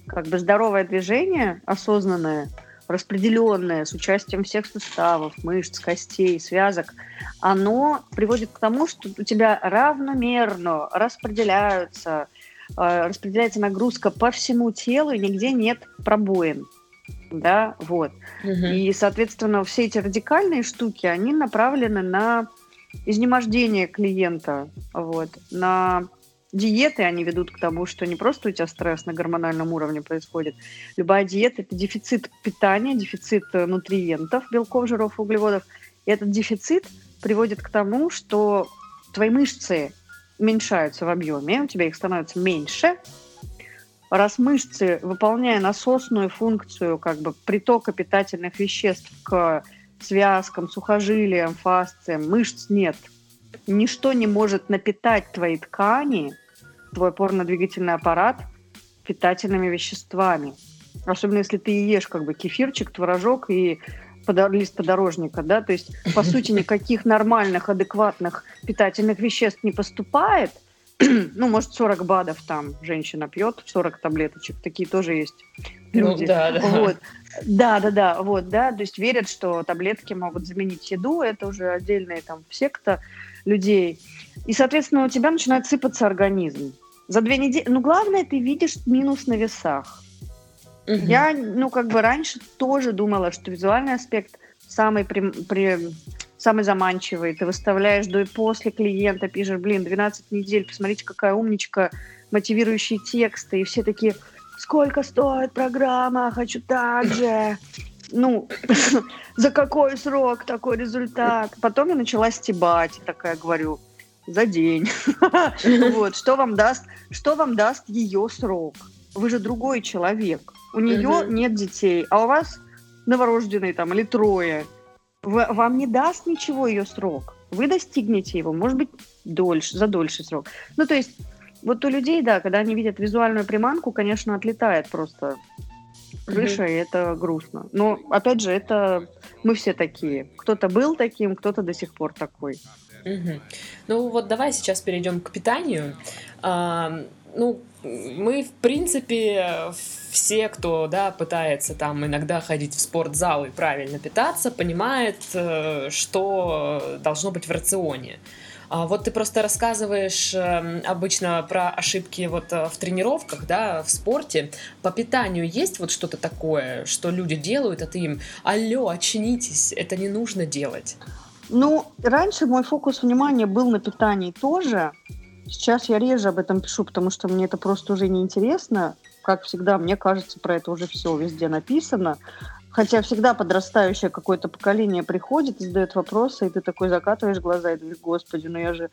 как бы здоровое движение, осознанное, распределенное, с участием всех суставов, мышц, костей, связок, оно приводит к тому, что у тебя равномерно распределяются, э, распределяется нагрузка по всему телу, и нигде нет пробоин да, вот. Угу. И, соответственно, все эти радикальные штуки, они направлены на изнемождение клиента, вот, на диеты, они ведут к тому, что не просто у тебя стресс на гормональном уровне происходит. Любая диета – это дефицит питания, дефицит э, нутриентов, белков, жиров, углеводов. И этот дефицит приводит к тому, что твои мышцы уменьшаются в объеме, у тебя их становится меньше, раз мышцы, выполняя насосную функцию как бы притока питательных веществ к связкам, сухожилиям, фасциям, мышц нет. Ничто не может напитать твои ткани, твой опорно-двигательный аппарат питательными веществами. Особенно если ты ешь как бы кефирчик, творожок и лист подорожника, да, то есть, по сути, никаких нормальных, адекватных питательных веществ не поступает – ну, может, 40 БАДов там женщина пьет, 40 таблеточек, такие тоже есть ну люди. Ну, да, да. Вот. Да, да, да, вот, да, то есть верят, что таблетки могут заменить еду, это уже отдельная там секта людей. И, соответственно, у тебя начинает сыпаться организм. За две недели, ну, главное, ты видишь минус на весах. Угу. Я, ну, как бы раньше тоже думала, что визуальный аспект самый при, при, самый заманчивый. Ты выставляешь до и после клиента, пишешь, блин, 12 недель, посмотрите, какая умничка, мотивирующие тексты, и все такие, сколько стоит программа, хочу так же. Ну, за какой срок такой результат? Потом я начала стебать, такая говорю, за день. Вот, что вам даст, что вам даст ее срок? Вы же другой человек. У нее нет детей, а у вас новорожденный там или трое вам не даст ничего ее срок. Вы достигнете его, может быть, дольше, за дольший срок. Ну, то есть, вот у людей, да, когда они видят визуальную приманку, конечно, отлетает просто крыша, mm-hmm. и это грустно. Но, опять же, это мы все такие. Кто-то был таким, кто-то до сих пор такой. Угу. Ну вот давай сейчас перейдем к питанию. А, ну, мы, в принципе, все, кто, да, пытается там иногда ходить в спортзал и правильно питаться, понимает, э, что должно быть в рационе. А вот ты просто рассказываешь эм, обычно про ошибки вот э, в тренировках, да, в спорте. По питанию есть вот что-то такое, что люди делают, а ты им, алло, очнитесь, это не нужно делать. Ну, раньше мой фокус внимания был на питании тоже. Сейчас я реже об этом пишу, потому что мне это просто уже неинтересно. Как всегда, мне кажется, про это уже все везде написано. Хотя всегда подрастающее какое-то поколение приходит и задает вопросы, и ты такой закатываешь глаза и думаешь, господи, ну я же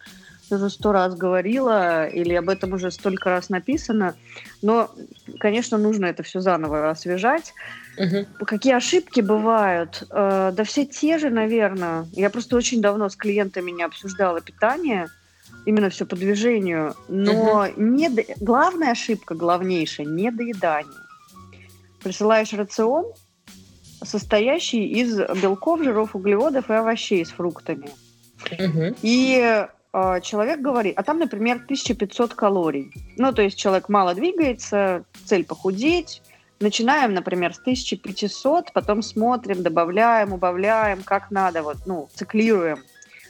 уже сто раз говорила, или об этом уже столько раз написано. Но, конечно, нужно это все заново освежать. Угу. Какие ошибки бывают? Э, да все те же, наверное. Я просто очень давно с клиентами не обсуждала питание, именно все по движению. Но угу. не до... главная ошибка, главнейшая, недоедание. Присылаешь рацион, состоящий из белков, жиров, углеводов и овощей с фруктами. Угу. И э, человек говорит, а там, например, 1500 калорий. Ну, то есть человек мало двигается, цель похудеть. Начинаем, например, с 1500, потом смотрим, добавляем, убавляем, как надо, вот, ну, циклируем.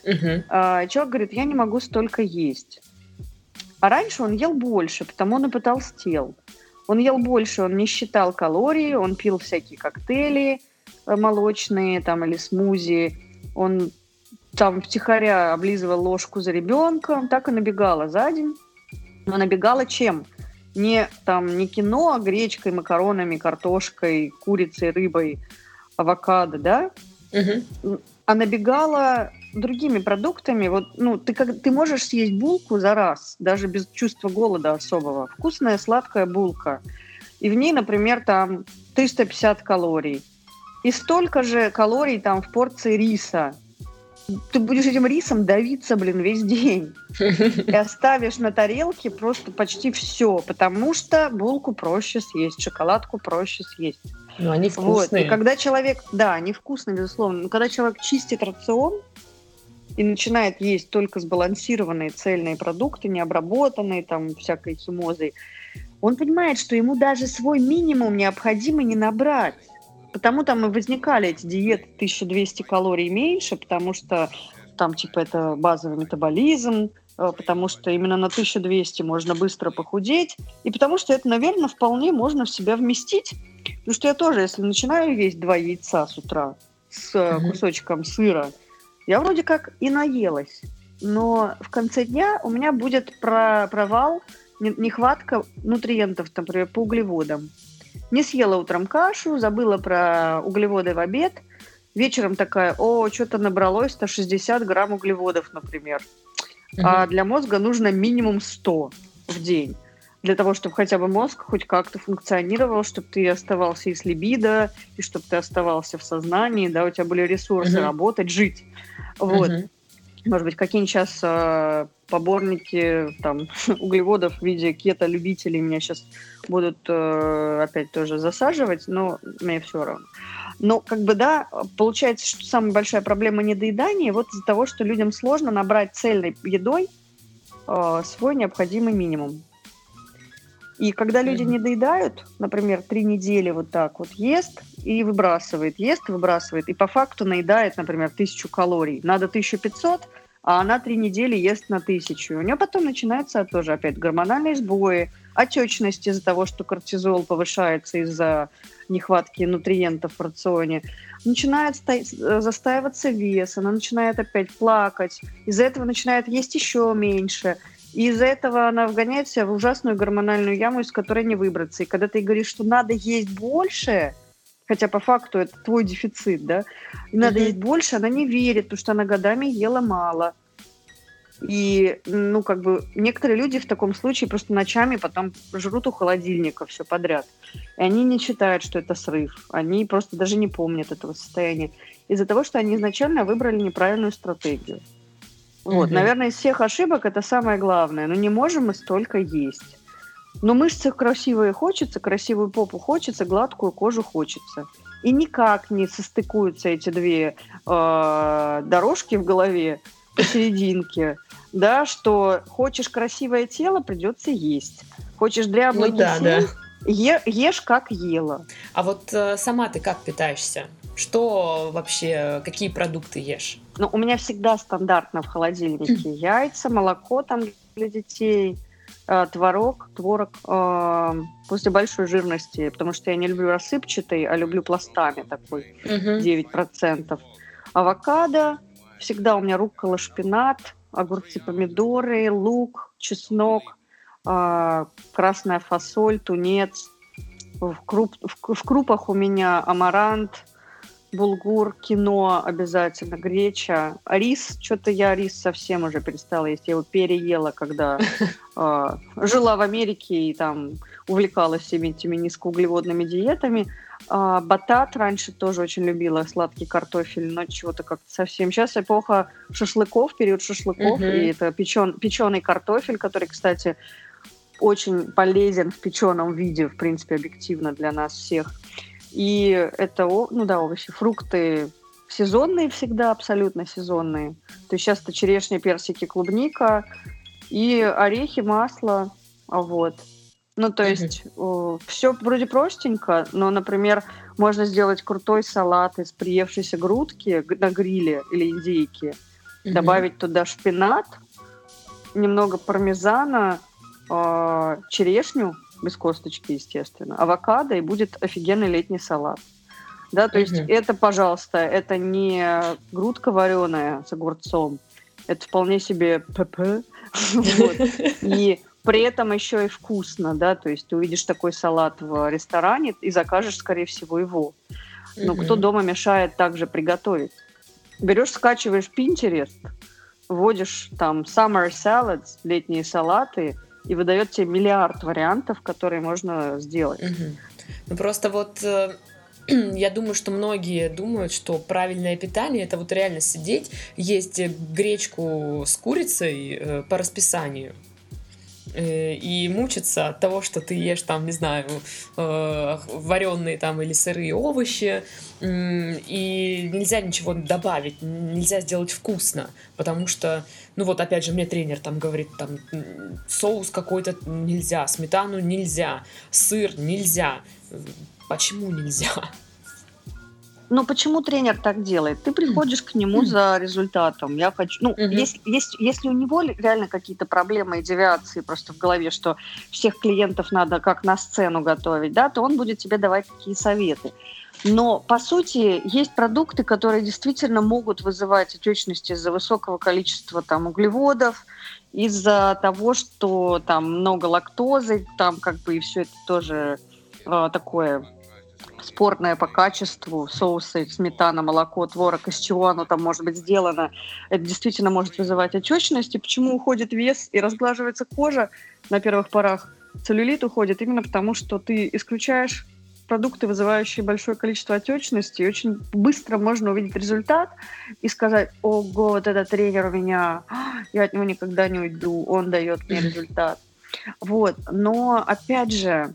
Угу. Человек говорит, я не могу столько есть. А раньше он ел больше, потому он и потолстел. Он ел больше, он не считал калории, он пил всякие коктейли э, молочные там или смузи, он там втихаря облизывал ложку за ребенком, так и набегала за день. Но набегала чем? Не там не кино, а гречкой, макаронами, картошкой, курицей, рыбой, авокадо, да? Угу. А набегала другими продуктами. Вот, ну, ты, как, ты можешь съесть булку за раз, даже без чувства голода особого. Вкусная сладкая булка. И в ней, например, там 350 калорий. И столько же калорий там в порции риса. Ты будешь этим рисом давиться, блин, весь день. И оставишь на тарелке просто почти все, потому что булку проще съесть, шоколадку проще съесть. Ну, они вкусные. Вот. И когда человек, да, они вкусные, безусловно, но когда человек чистит рацион, и начинает есть только сбалансированные цельные продукты, необработанные там всякой химозой, он понимает, что ему даже свой минимум необходимо не набрать. Потому там и возникали эти диеты 1200 калорий меньше, потому что там типа это базовый метаболизм, э, потому что именно на 1200 можно быстро похудеть, и потому что это, наверное, вполне можно в себя вместить. Потому что я тоже, если начинаю есть два яйца с утра с mm-hmm. кусочком сыра, я вроде как и наелась, но в конце дня у меня будет про провал, нехватка нутриентов, например, по углеводам. Не съела утром кашу, забыла про углеводы в обед. Вечером такая, о, что-то набралось 160 грамм углеводов, например. Угу. А для мозга нужно минимум 100 в день для того, чтобы хотя бы мозг хоть как-то функционировал, чтобы ты оставался и с либидо, и чтобы ты оставался в сознании, да, у тебя были ресурсы uh-huh. работать, жить. Вот. Uh-huh. Может быть, какие-нибудь сейчас э, поборники там, углеводов в виде кето-любителей меня сейчас будут э, опять тоже засаживать, но мне все равно. Но как бы да, получается, что самая большая проблема недоедания вот из-за того, что людям сложно набрать цельной едой э, свой необходимый минимум. И когда люди не доедают, например, три недели вот так вот ест и выбрасывает, ест и выбрасывает, и по факту наедает, например, тысячу калорий. Надо 1500, а она три недели ест на тысячу. У нее потом начинается тоже опять гормональные сбои, отечность из-за того, что кортизол повышается из-за нехватки нутриентов в рационе. Начинает застаиваться вес, она начинает опять плакать, из-за этого начинает есть еще меньше – и из-за этого она вгоняет себя в ужасную гормональную яму, из которой не выбраться. И когда ты говоришь, что надо есть больше, хотя по факту это твой дефицит, да, и надо mm-hmm. есть больше, она не верит, потому что она годами ела мало. И, ну, как бы, некоторые люди в таком случае просто ночами потом жрут у холодильника все подряд. И они не считают, что это срыв. Они просто даже не помнят этого состояния. из-за того, что они изначально выбрали неправильную стратегию. Вот, угу. наверное, из всех ошибок это самое главное. Но не можем мы столько есть. Но мышцы красивые хочется, красивую попу хочется, гладкую кожу хочется. И никак не состыкуются эти две э, дорожки в голове посерединке, да, что хочешь красивое тело, придется есть. Хочешь дряблый ну, да, да. Е, ешь как ела. А вот э, сама ты как питаешься? Что вообще, какие продукты ешь? Ну, у меня всегда стандартно в холодильнике яйца, молоко там для детей, э, творог, творог э, после большой жирности, потому что я не люблю рассыпчатый, а люблю пластами такой, uh 9%. Авокадо, всегда у меня руккола, шпинат, огурцы, помидоры, лук, чеснок, э, красная фасоль, тунец. В, круп, в, в крупах у меня амарант, булгур, кино обязательно, греча. А рис, что-то я рис совсем уже перестала есть. Я его переела, когда э, жила в Америке и там увлекалась всеми этими низкоуглеводными диетами. А, батат раньше тоже очень любила, сладкий картофель, но чего-то как-то совсем. Сейчас эпоха шашлыков, период шашлыков, uh-huh. и это печен, печеный картофель, который, кстати, очень полезен в печеном виде, в принципе, объективно для нас всех. И это, ну да, овощи, фрукты сезонные всегда, абсолютно сезонные. То есть сейчас это черешня, персики, клубника и орехи, масло, вот. Ну, то есть mm-hmm. все вроде простенько, но, например, можно сделать крутой салат из приевшейся грудки на гриле или индейки, mm-hmm. добавить туда шпинат, немного пармезана, э, черешню, без косточки, естественно, авокадо, и будет офигенный летний салат. Да, то mm-hmm. есть это, пожалуйста, это не грудка вареная с огурцом, это вполне себе ПП. И при этом еще и вкусно, да, то есть ты увидишь такой салат в ресторане и закажешь, скорее всего, его. Но кто дома мешает также приготовить? Берешь, скачиваешь Pinterest, вводишь там summer salads, летние салаты, и выдает тебе миллиард вариантов, которые можно сделать. Угу. Ну просто вот э, я думаю, что многие думают, что правильное питание это вот реально сидеть, есть гречку с курицей э, по расписанию э, и мучиться от того, что ты ешь там, не знаю, вареные там или сырые овощи, и нельзя ничего добавить, нельзя сделать вкусно, потому что, ну вот опять же, мне тренер там говорит, там соус какой-то нельзя, сметану нельзя, сыр нельзя. Почему нельзя? Ну, почему тренер так делает? Ты приходишь к нему за результатом. Я хочу. Ну, mm если, если, если у него реально какие-то проблемы и девиации просто в голове, что всех клиентов надо как на сцену готовить, да, то он будет тебе давать такие советы. Но, по сути, есть продукты, которые действительно могут вызывать отечность из-за высокого количества там, углеводов, из-за того, что там много лактозы, там как бы и все это тоже э, такое спорное по качеству, соусы, сметана, молоко, творог, из чего оно там может быть сделано, это действительно может вызывать отечность. И почему уходит вес и разглаживается кожа на первых порах? Целлюлит уходит именно потому, что ты исключаешь продукты, вызывающие большое количество отечности, и очень быстро можно увидеть результат и сказать, ого, вот этот тренер у меня, я от него никогда не уйду, он дает мне результат. Вот, но опять же,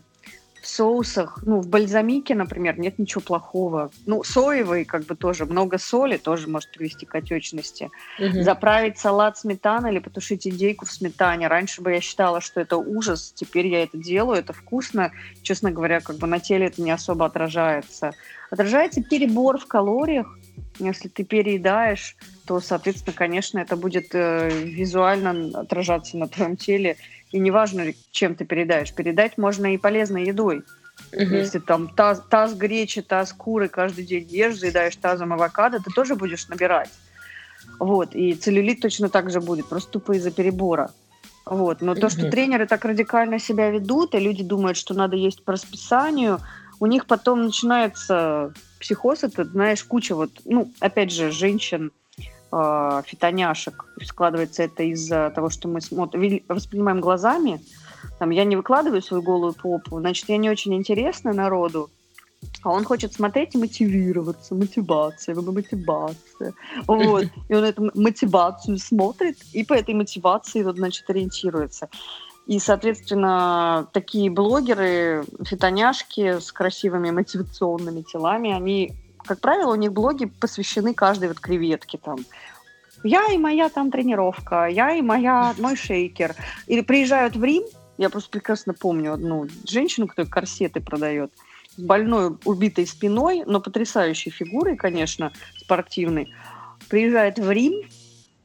в соусах, ну, в бальзамике, например, нет ничего плохого. Ну, соевый, как бы тоже, много соли тоже может привести к отечности. Угу. Заправить салат сметаной или потушить индейку в сметане. Раньше бы я считала, что это ужас, теперь я это делаю, это вкусно. Честно говоря, как бы на теле это не особо отражается. Отражается перебор в калориях. Если ты переедаешь, то, соответственно, конечно, это будет э, визуально отражаться на твоем теле и неважно, чем ты передаешь. Передать можно и полезной едой. Угу. Если там таз, таз гречи, таз куры каждый день ешь, заедаешь тазом авокадо, ты тоже будешь набирать. Вот. И целлюлит точно так же будет, просто тупо из-за перебора. Вот. Но угу. то, что тренеры так радикально себя ведут, и люди думают, что надо есть по расписанию, у них потом начинается психоз, это, знаешь, куча вот, ну, опять же, женщин, э, фитоняшек. Складывается это из-за того, что мы смотрим, воспринимаем глазами. Там, я не выкладываю свою голую попу, значит, я не очень интересна народу. а он хочет смотреть и мотивироваться, мотивация, мотивация. Вот. И он эту мотивацию смотрит, и по этой мотивации, вот, значит, ориентируется. И, соответственно, такие блогеры, фитоняшки с красивыми мотивационными телами, они, как правило, у них блоги посвящены каждой вот креветке там. Я и моя там тренировка, я и моя, мой шейкер. Или приезжают в Рим, я просто прекрасно помню одну женщину, которая корсеты продает, с больной убитой спиной, но потрясающей фигурой, конечно, спортивной, приезжает в Рим,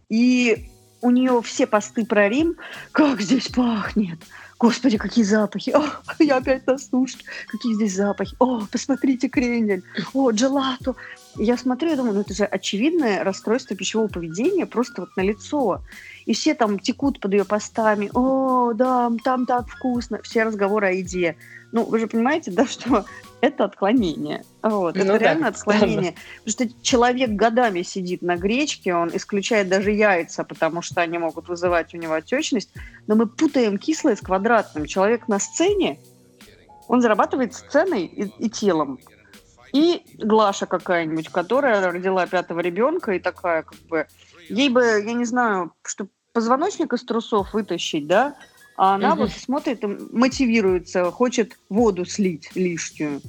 и у нее все посты про Рим. Как здесь пахнет! Господи, какие запахи! О, я опять на суше. Какие здесь запахи! О, посмотрите, крендель! О, джелато! Я смотрю, я думаю, ну это же очевидное расстройство пищевого поведения просто вот на лицо. И все там текут под ее постами. О, да, там так вкусно. Все разговоры о еде. Ну, вы же понимаете, да, что это отклонение. Вот, ну, это да, реально отклонение. Странно. Потому что человек годами сидит на гречке, он исключает даже яйца, потому что они могут вызывать у него отечность. Но мы путаем кислое с квадратным. Человек на сцене, он зарабатывает сценой и, и телом. И Глаша какая-нибудь, которая родила пятого ребенка и такая, как бы, ей бы, я не знаю, что позвоночник из трусов вытащить, да, а она угу. вот смотрит и мотивируется, хочет воду слить лишнюю.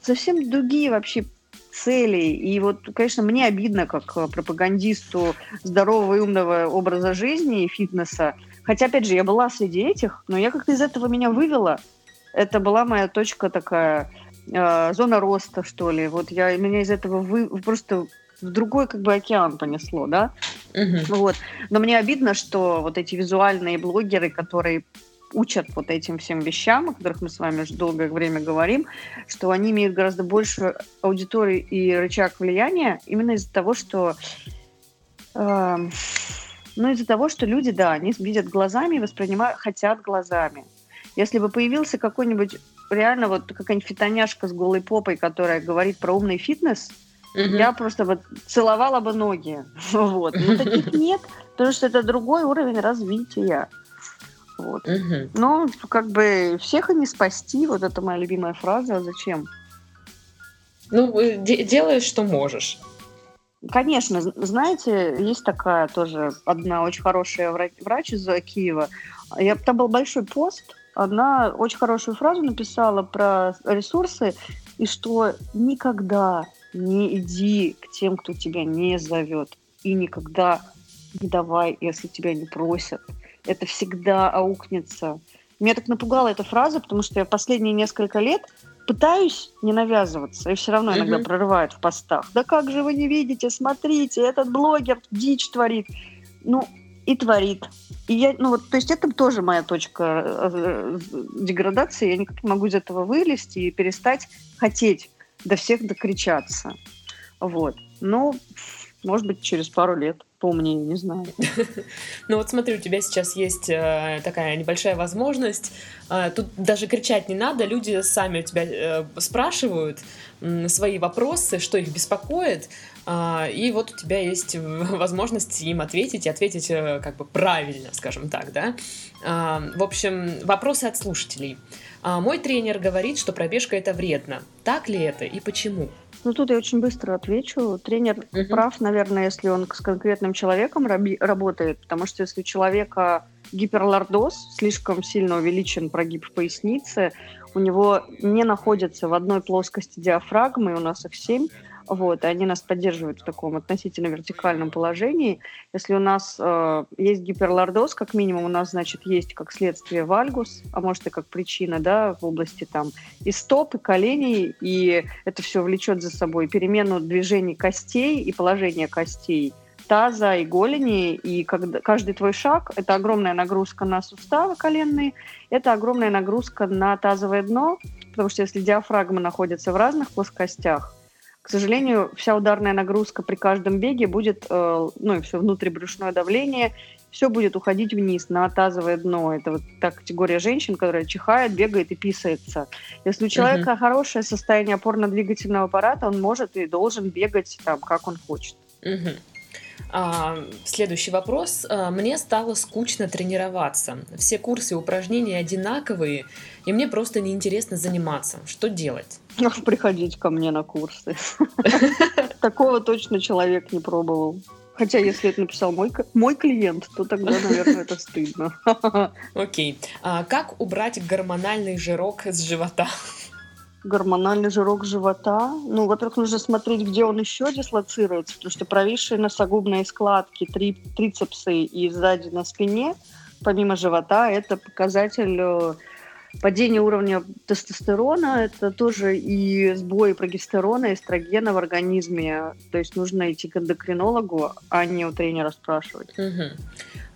Совсем другие вообще цели. И вот, конечно, мне обидно, как пропагандисту здорового и умного образа жизни и фитнеса. Хотя, опять же, я была среди этих, но я как-то из этого меня вывела. Это была моя точка такая, э, зона роста, что ли. Вот я, меня из этого вы, просто в другой как бы океан понесло, да. Угу. Вот. Но мне обидно, что вот эти визуальные блогеры, которые учат вот этим всем вещам, о которых мы с вами уже долгое время говорим, что они имеют гораздо больше аудитории и рычаг влияния именно из-за того, что э, ну, из-за того, что люди, да, они видят глазами и воспринимают, хотят глазами. Если бы появился какой-нибудь реально вот какая-нибудь фитоняшка с голой попой, которая говорит про умный фитнес – Угу. Я просто вот целовала бы ноги. Вот. Но таких нет, потому что это другой уровень развития. Вот. Угу. Ну, как бы всех и не спасти, вот это моя любимая фраза, а зачем? Ну, де- делаешь, что можешь. Конечно, знаете, есть такая тоже одна очень хорошая врач, врач из Киева. Я, там был большой пост, она очень хорошую фразу написала про ресурсы, и что никогда не иди к тем, кто тебя не зовет. И никогда не давай, если тебя не просят. Это всегда аукнется. Меня так напугала эта фраза, потому что я последние несколько лет пытаюсь не навязываться, и все равно иногда mm-hmm. прорывает в постах. Да как же вы не видите, смотрите, этот блогер дичь творит. Ну, и творит. И я, ну вот, то есть это тоже моя точка э, деградации. Я никак не могу из этого вылезти и перестать хотеть до всех докричаться. Вот. Ну, может быть, через пару лет поумнее, не знаю. Ну вот смотри, у тебя сейчас есть э, такая небольшая возможность. Э, тут даже кричать не надо, люди сами у тебя э, спрашивают свои вопросы, что их беспокоит, и вот у тебя есть возможность им ответить, и ответить как бы правильно, скажем так, да. В общем, вопросы от слушателей. Мой тренер говорит, что пробежка это вредно. Так ли это и почему? Ну, тут я очень быстро отвечу. Тренер угу. прав, наверное, если он с конкретным человеком раби- работает, потому что если у человека гиперлордоз, слишком сильно увеличен прогиб в пояснице, у него не находится в одной плоскости диафрагмы, у нас их семь, вот, и они нас поддерживают в таком относительно вертикальном положении. Если у нас э, есть гиперлордоз, как минимум у нас, значит, есть как следствие вальгус, а может и как причина, да, в области там и стоп, и коленей, и это все влечет за собой перемену движений костей и положения костей таза и голени, и каждый твой шаг – это огромная нагрузка на суставы коленные, это огромная нагрузка на тазовое дно, потому что если диафрагма находится в разных плоскостях, к сожалению, вся ударная нагрузка при каждом беге будет, э, ну и все внутрибрюшное давление, все будет уходить вниз на тазовое дно. Это вот та категория женщин, которая чихает, бегает и писается. Если у человека uh-huh. хорошее состояние опорно-двигательного аппарата, он может и должен бегать там, как он хочет. Uh-huh. А, следующий вопрос. А, мне стало скучно тренироваться. Все курсы и упражнения одинаковые, и мне просто неинтересно заниматься. Что делать? Приходить ко мне на курсы. Такого точно человек не пробовал. Хотя, если это написал мой, мой клиент, то тогда, наверное, это стыдно. Окей. А как убрать гормональный жирок с живота? Гормональный жирок живота. Ну, во-первых, нужно смотреть, где он еще дислоцируется, потому что провисшие носогубные складки, три, трицепсы и сзади на спине, помимо живота, это показатель э, Падение уровня тестостерона – это тоже и сбой прогестерона, эстрогена в организме. То есть нужно идти к эндокринологу, а не у тренера спрашивать. Угу.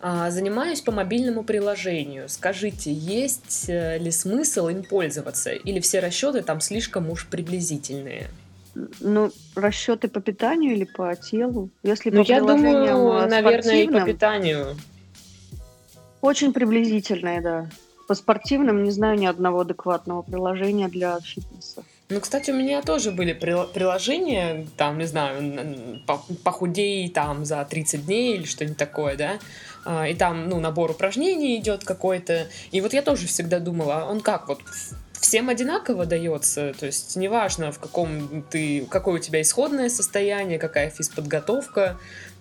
А, занимаюсь по мобильному приложению. Скажите, есть э, ли смысл им пользоваться? Или все расчеты там слишком уж приблизительные? Ну, расчеты по питанию или по телу? Если ну, по я думаю, наверное, и по питанию. Очень приблизительные, да. По спортивным не знаю ни одного адекватного приложения для фитнеса. Ну, кстати, у меня тоже были приложения, там, не знаю, похудей там за 30 дней или что-нибудь такое, да, и там, ну, набор упражнений идет какой-то, и вот я тоже всегда думала, он как вот всем одинаково дается, то есть неважно, в каком ты, какое у тебя исходное состояние, какая физподготовка,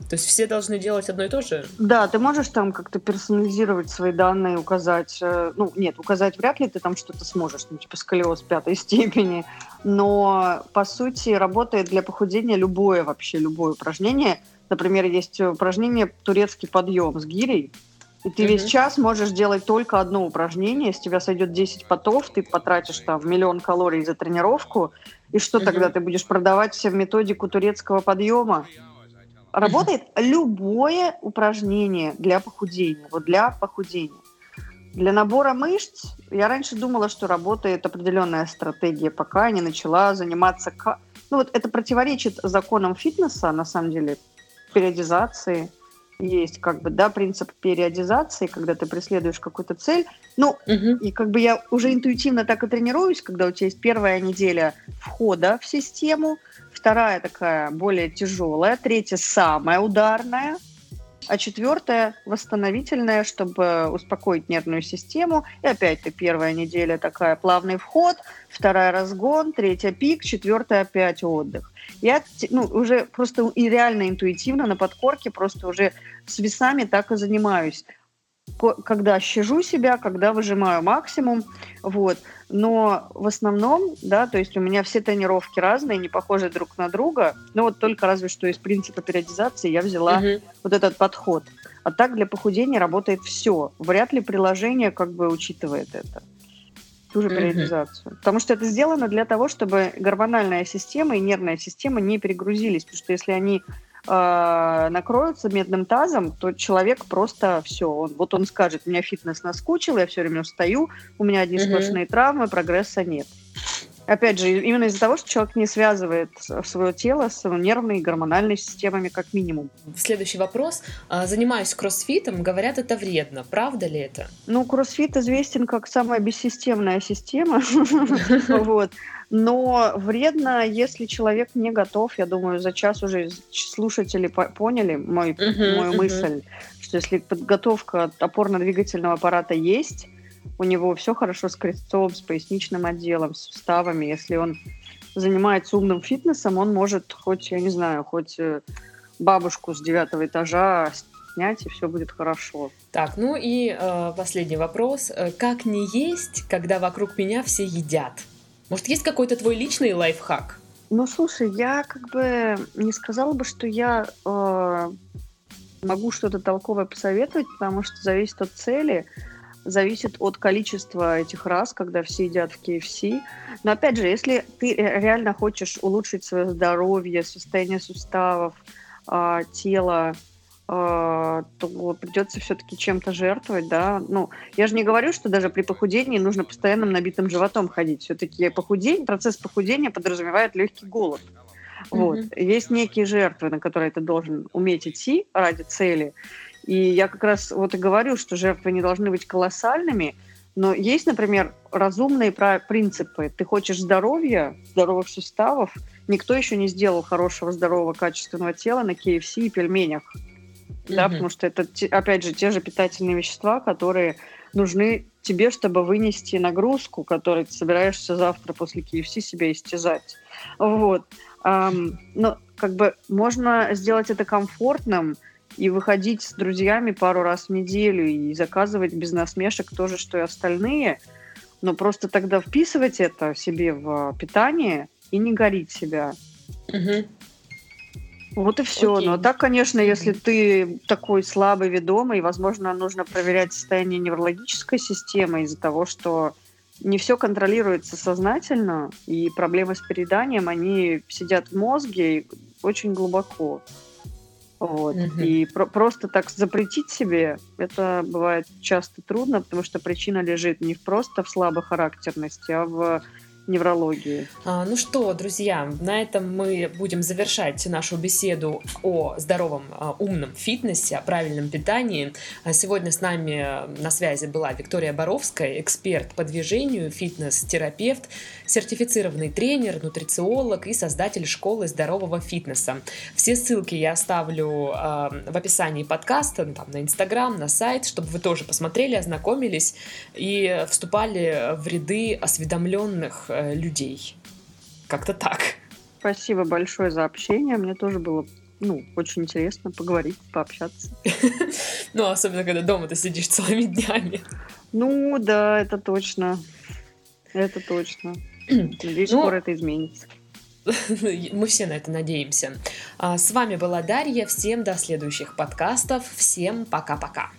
то есть все должны делать одно и то же? Да, ты можешь там как-то персонализировать свои данные, указать, э, ну, нет, указать вряд ли ты там что-то сможешь, ну, типа сколиоз пятой степени, но, по сути, работает для похудения любое вообще, любое упражнение. Например, есть упражнение турецкий подъем с гирей, и ты mm-hmm. весь час можешь делать только одно упражнение, с тебя сойдет 10 потов, ты потратишь там миллион калорий за тренировку, и что mm-hmm. тогда ты будешь продавать все в методику турецкого подъема? Работает mm-hmm. любое упражнение для похудения, вот для похудения. Для набора мышц я раньше думала, что работает определенная стратегия, пока не начала заниматься... Ну вот это противоречит законам фитнеса, на самом деле, периодизации – есть как бы, да, принцип периодизации, когда ты преследуешь какую-то цель. Ну, угу. и как бы я уже интуитивно так и тренируюсь, когда у тебя есть первая неделя входа в систему, вторая такая более тяжелая, третья самая ударная, а четвертая восстановительная, чтобы успокоить нервную систему. И опять-то первая неделя такая плавный вход, вторая разгон, третья пик, четвертая опять отдых. Я ну, уже просто и реально интуитивно на подкорке просто уже с весами так и занимаюсь когда щажу себя, когда выжимаю максимум, вот. Но в основном, да, то есть у меня все тренировки разные, не похожи друг на друга, но вот только разве что из принципа периодизации я взяла угу. вот этот подход. А так для похудения работает все. Вряд ли приложение как бы учитывает это ту же периодизацию. Mm-hmm. Потому что это сделано для того, чтобы гормональная система и нервная система не перегрузились. Потому что если они э, накроются медным тазом, то человек просто все. Он, вот он скажет, меня фитнес наскучил, я все время устаю, у меня одни mm-hmm. сплошные травмы, прогресса нет. Опять же, именно из-за того, что человек не связывает свое тело с нервной и гормональной системами как минимум. Следующий вопрос. А, занимаюсь кроссфитом, говорят, это вредно. Правда ли это? Ну, кроссфит известен как самая бессистемная система. Вот. Но вредно, если человек не готов. Я думаю, за час уже слушатели поняли мой, мою мысль, что если подготовка опорно-двигательного аппарата есть, у него все хорошо с крестцом, с поясничным отделом, с суставами. Если он занимается умным фитнесом, он может хоть, я не знаю, хоть э, бабушку с девятого этажа снять, и все будет хорошо. Так, ну и э, последний вопрос. Э, как не есть, когда вокруг меня все едят? Может, есть какой-то твой личный лайфхак? Ну, слушай, я как бы не сказала бы, что я э, могу что-то толковое посоветовать, потому что зависит от цели зависит от количества этих раз, когда все едят в KFC. Но опять же, если ты реально хочешь улучшить свое здоровье, состояние суставов, э, тела, э, то придется все-таки чем-то жертвовать, да. Ну, я же не говорю, что даже при похудении нужно постоянным набитым животом ходить. Все-таки похудение, процесс похудения подразумевает легкий голод. Вот. Mm-hmm. Есть некие жертвы, на которые ты должен уметь идти ради цели. И я как раз вот и говорю, что жертвы не должны быть колоссальными, Но есть, например, разумные принципы. Ты хочешь здоровья, здоровых суставов. Никто еще не сделал хорошего, здорового, качественного тела на KFC и пельменях. Mm-hmm. Да, потому что это, опять же, те же питательные вещества, которые нужны тебе, чтобы вынести нагрузку, которой ты собираешься завтра после KFC себя истязать. Вот. Um, но как бы можно сделать это комфортным и выходить с друзьями пару раз в неделю и заказывать без насмешек то же, что и остальные, но просто тогда вписывать это себе в питание и не горить себя. Угу. Вот и все. Окей. Но так, конечно, если ты такой слабый, ведомый, возможно, нужно проверять состояние неврологической системы из-за того, что не все контролируется сознательно, и проблемы с перееданием, они сидят в мозге очень глубоко. Вот. Угу. И про- просто так запретить себе, это бывает часто трудно, потому что причина лежит не просто в слабохарактерности, а в неврологии. А, ну что, друзья, на этом мы будем завершать нашу беседу о здоровом, а, умном фитнесе, о правильном питании. А сегодня с нами на связи была Виктория Боровская, эксперт по движению, фитнес-терапевт, сертифицированный тренер, нутрициолог и создатель школы здорового фитнеса. Все ссылки я оставлю э, в описании подкаста, ну, там, на Инстаграм, на сайт, чтобы вы тоже посмотрели, ознакомились и вступали в ряды осведомленных э, людей. Как-то так. Спасибо большое за общение. Мне тоже было ну, очень интересно поговорить, пообщаться. Ну, особенно, когда дома ты сидишь целыми днями. Ну, да, это точно. Это точно. Надеюсь, ну, скоро это изменится. Мы все на это надеемся. А, с вами была Дарья. Всем до следующих подкастов. Всем пока-пока.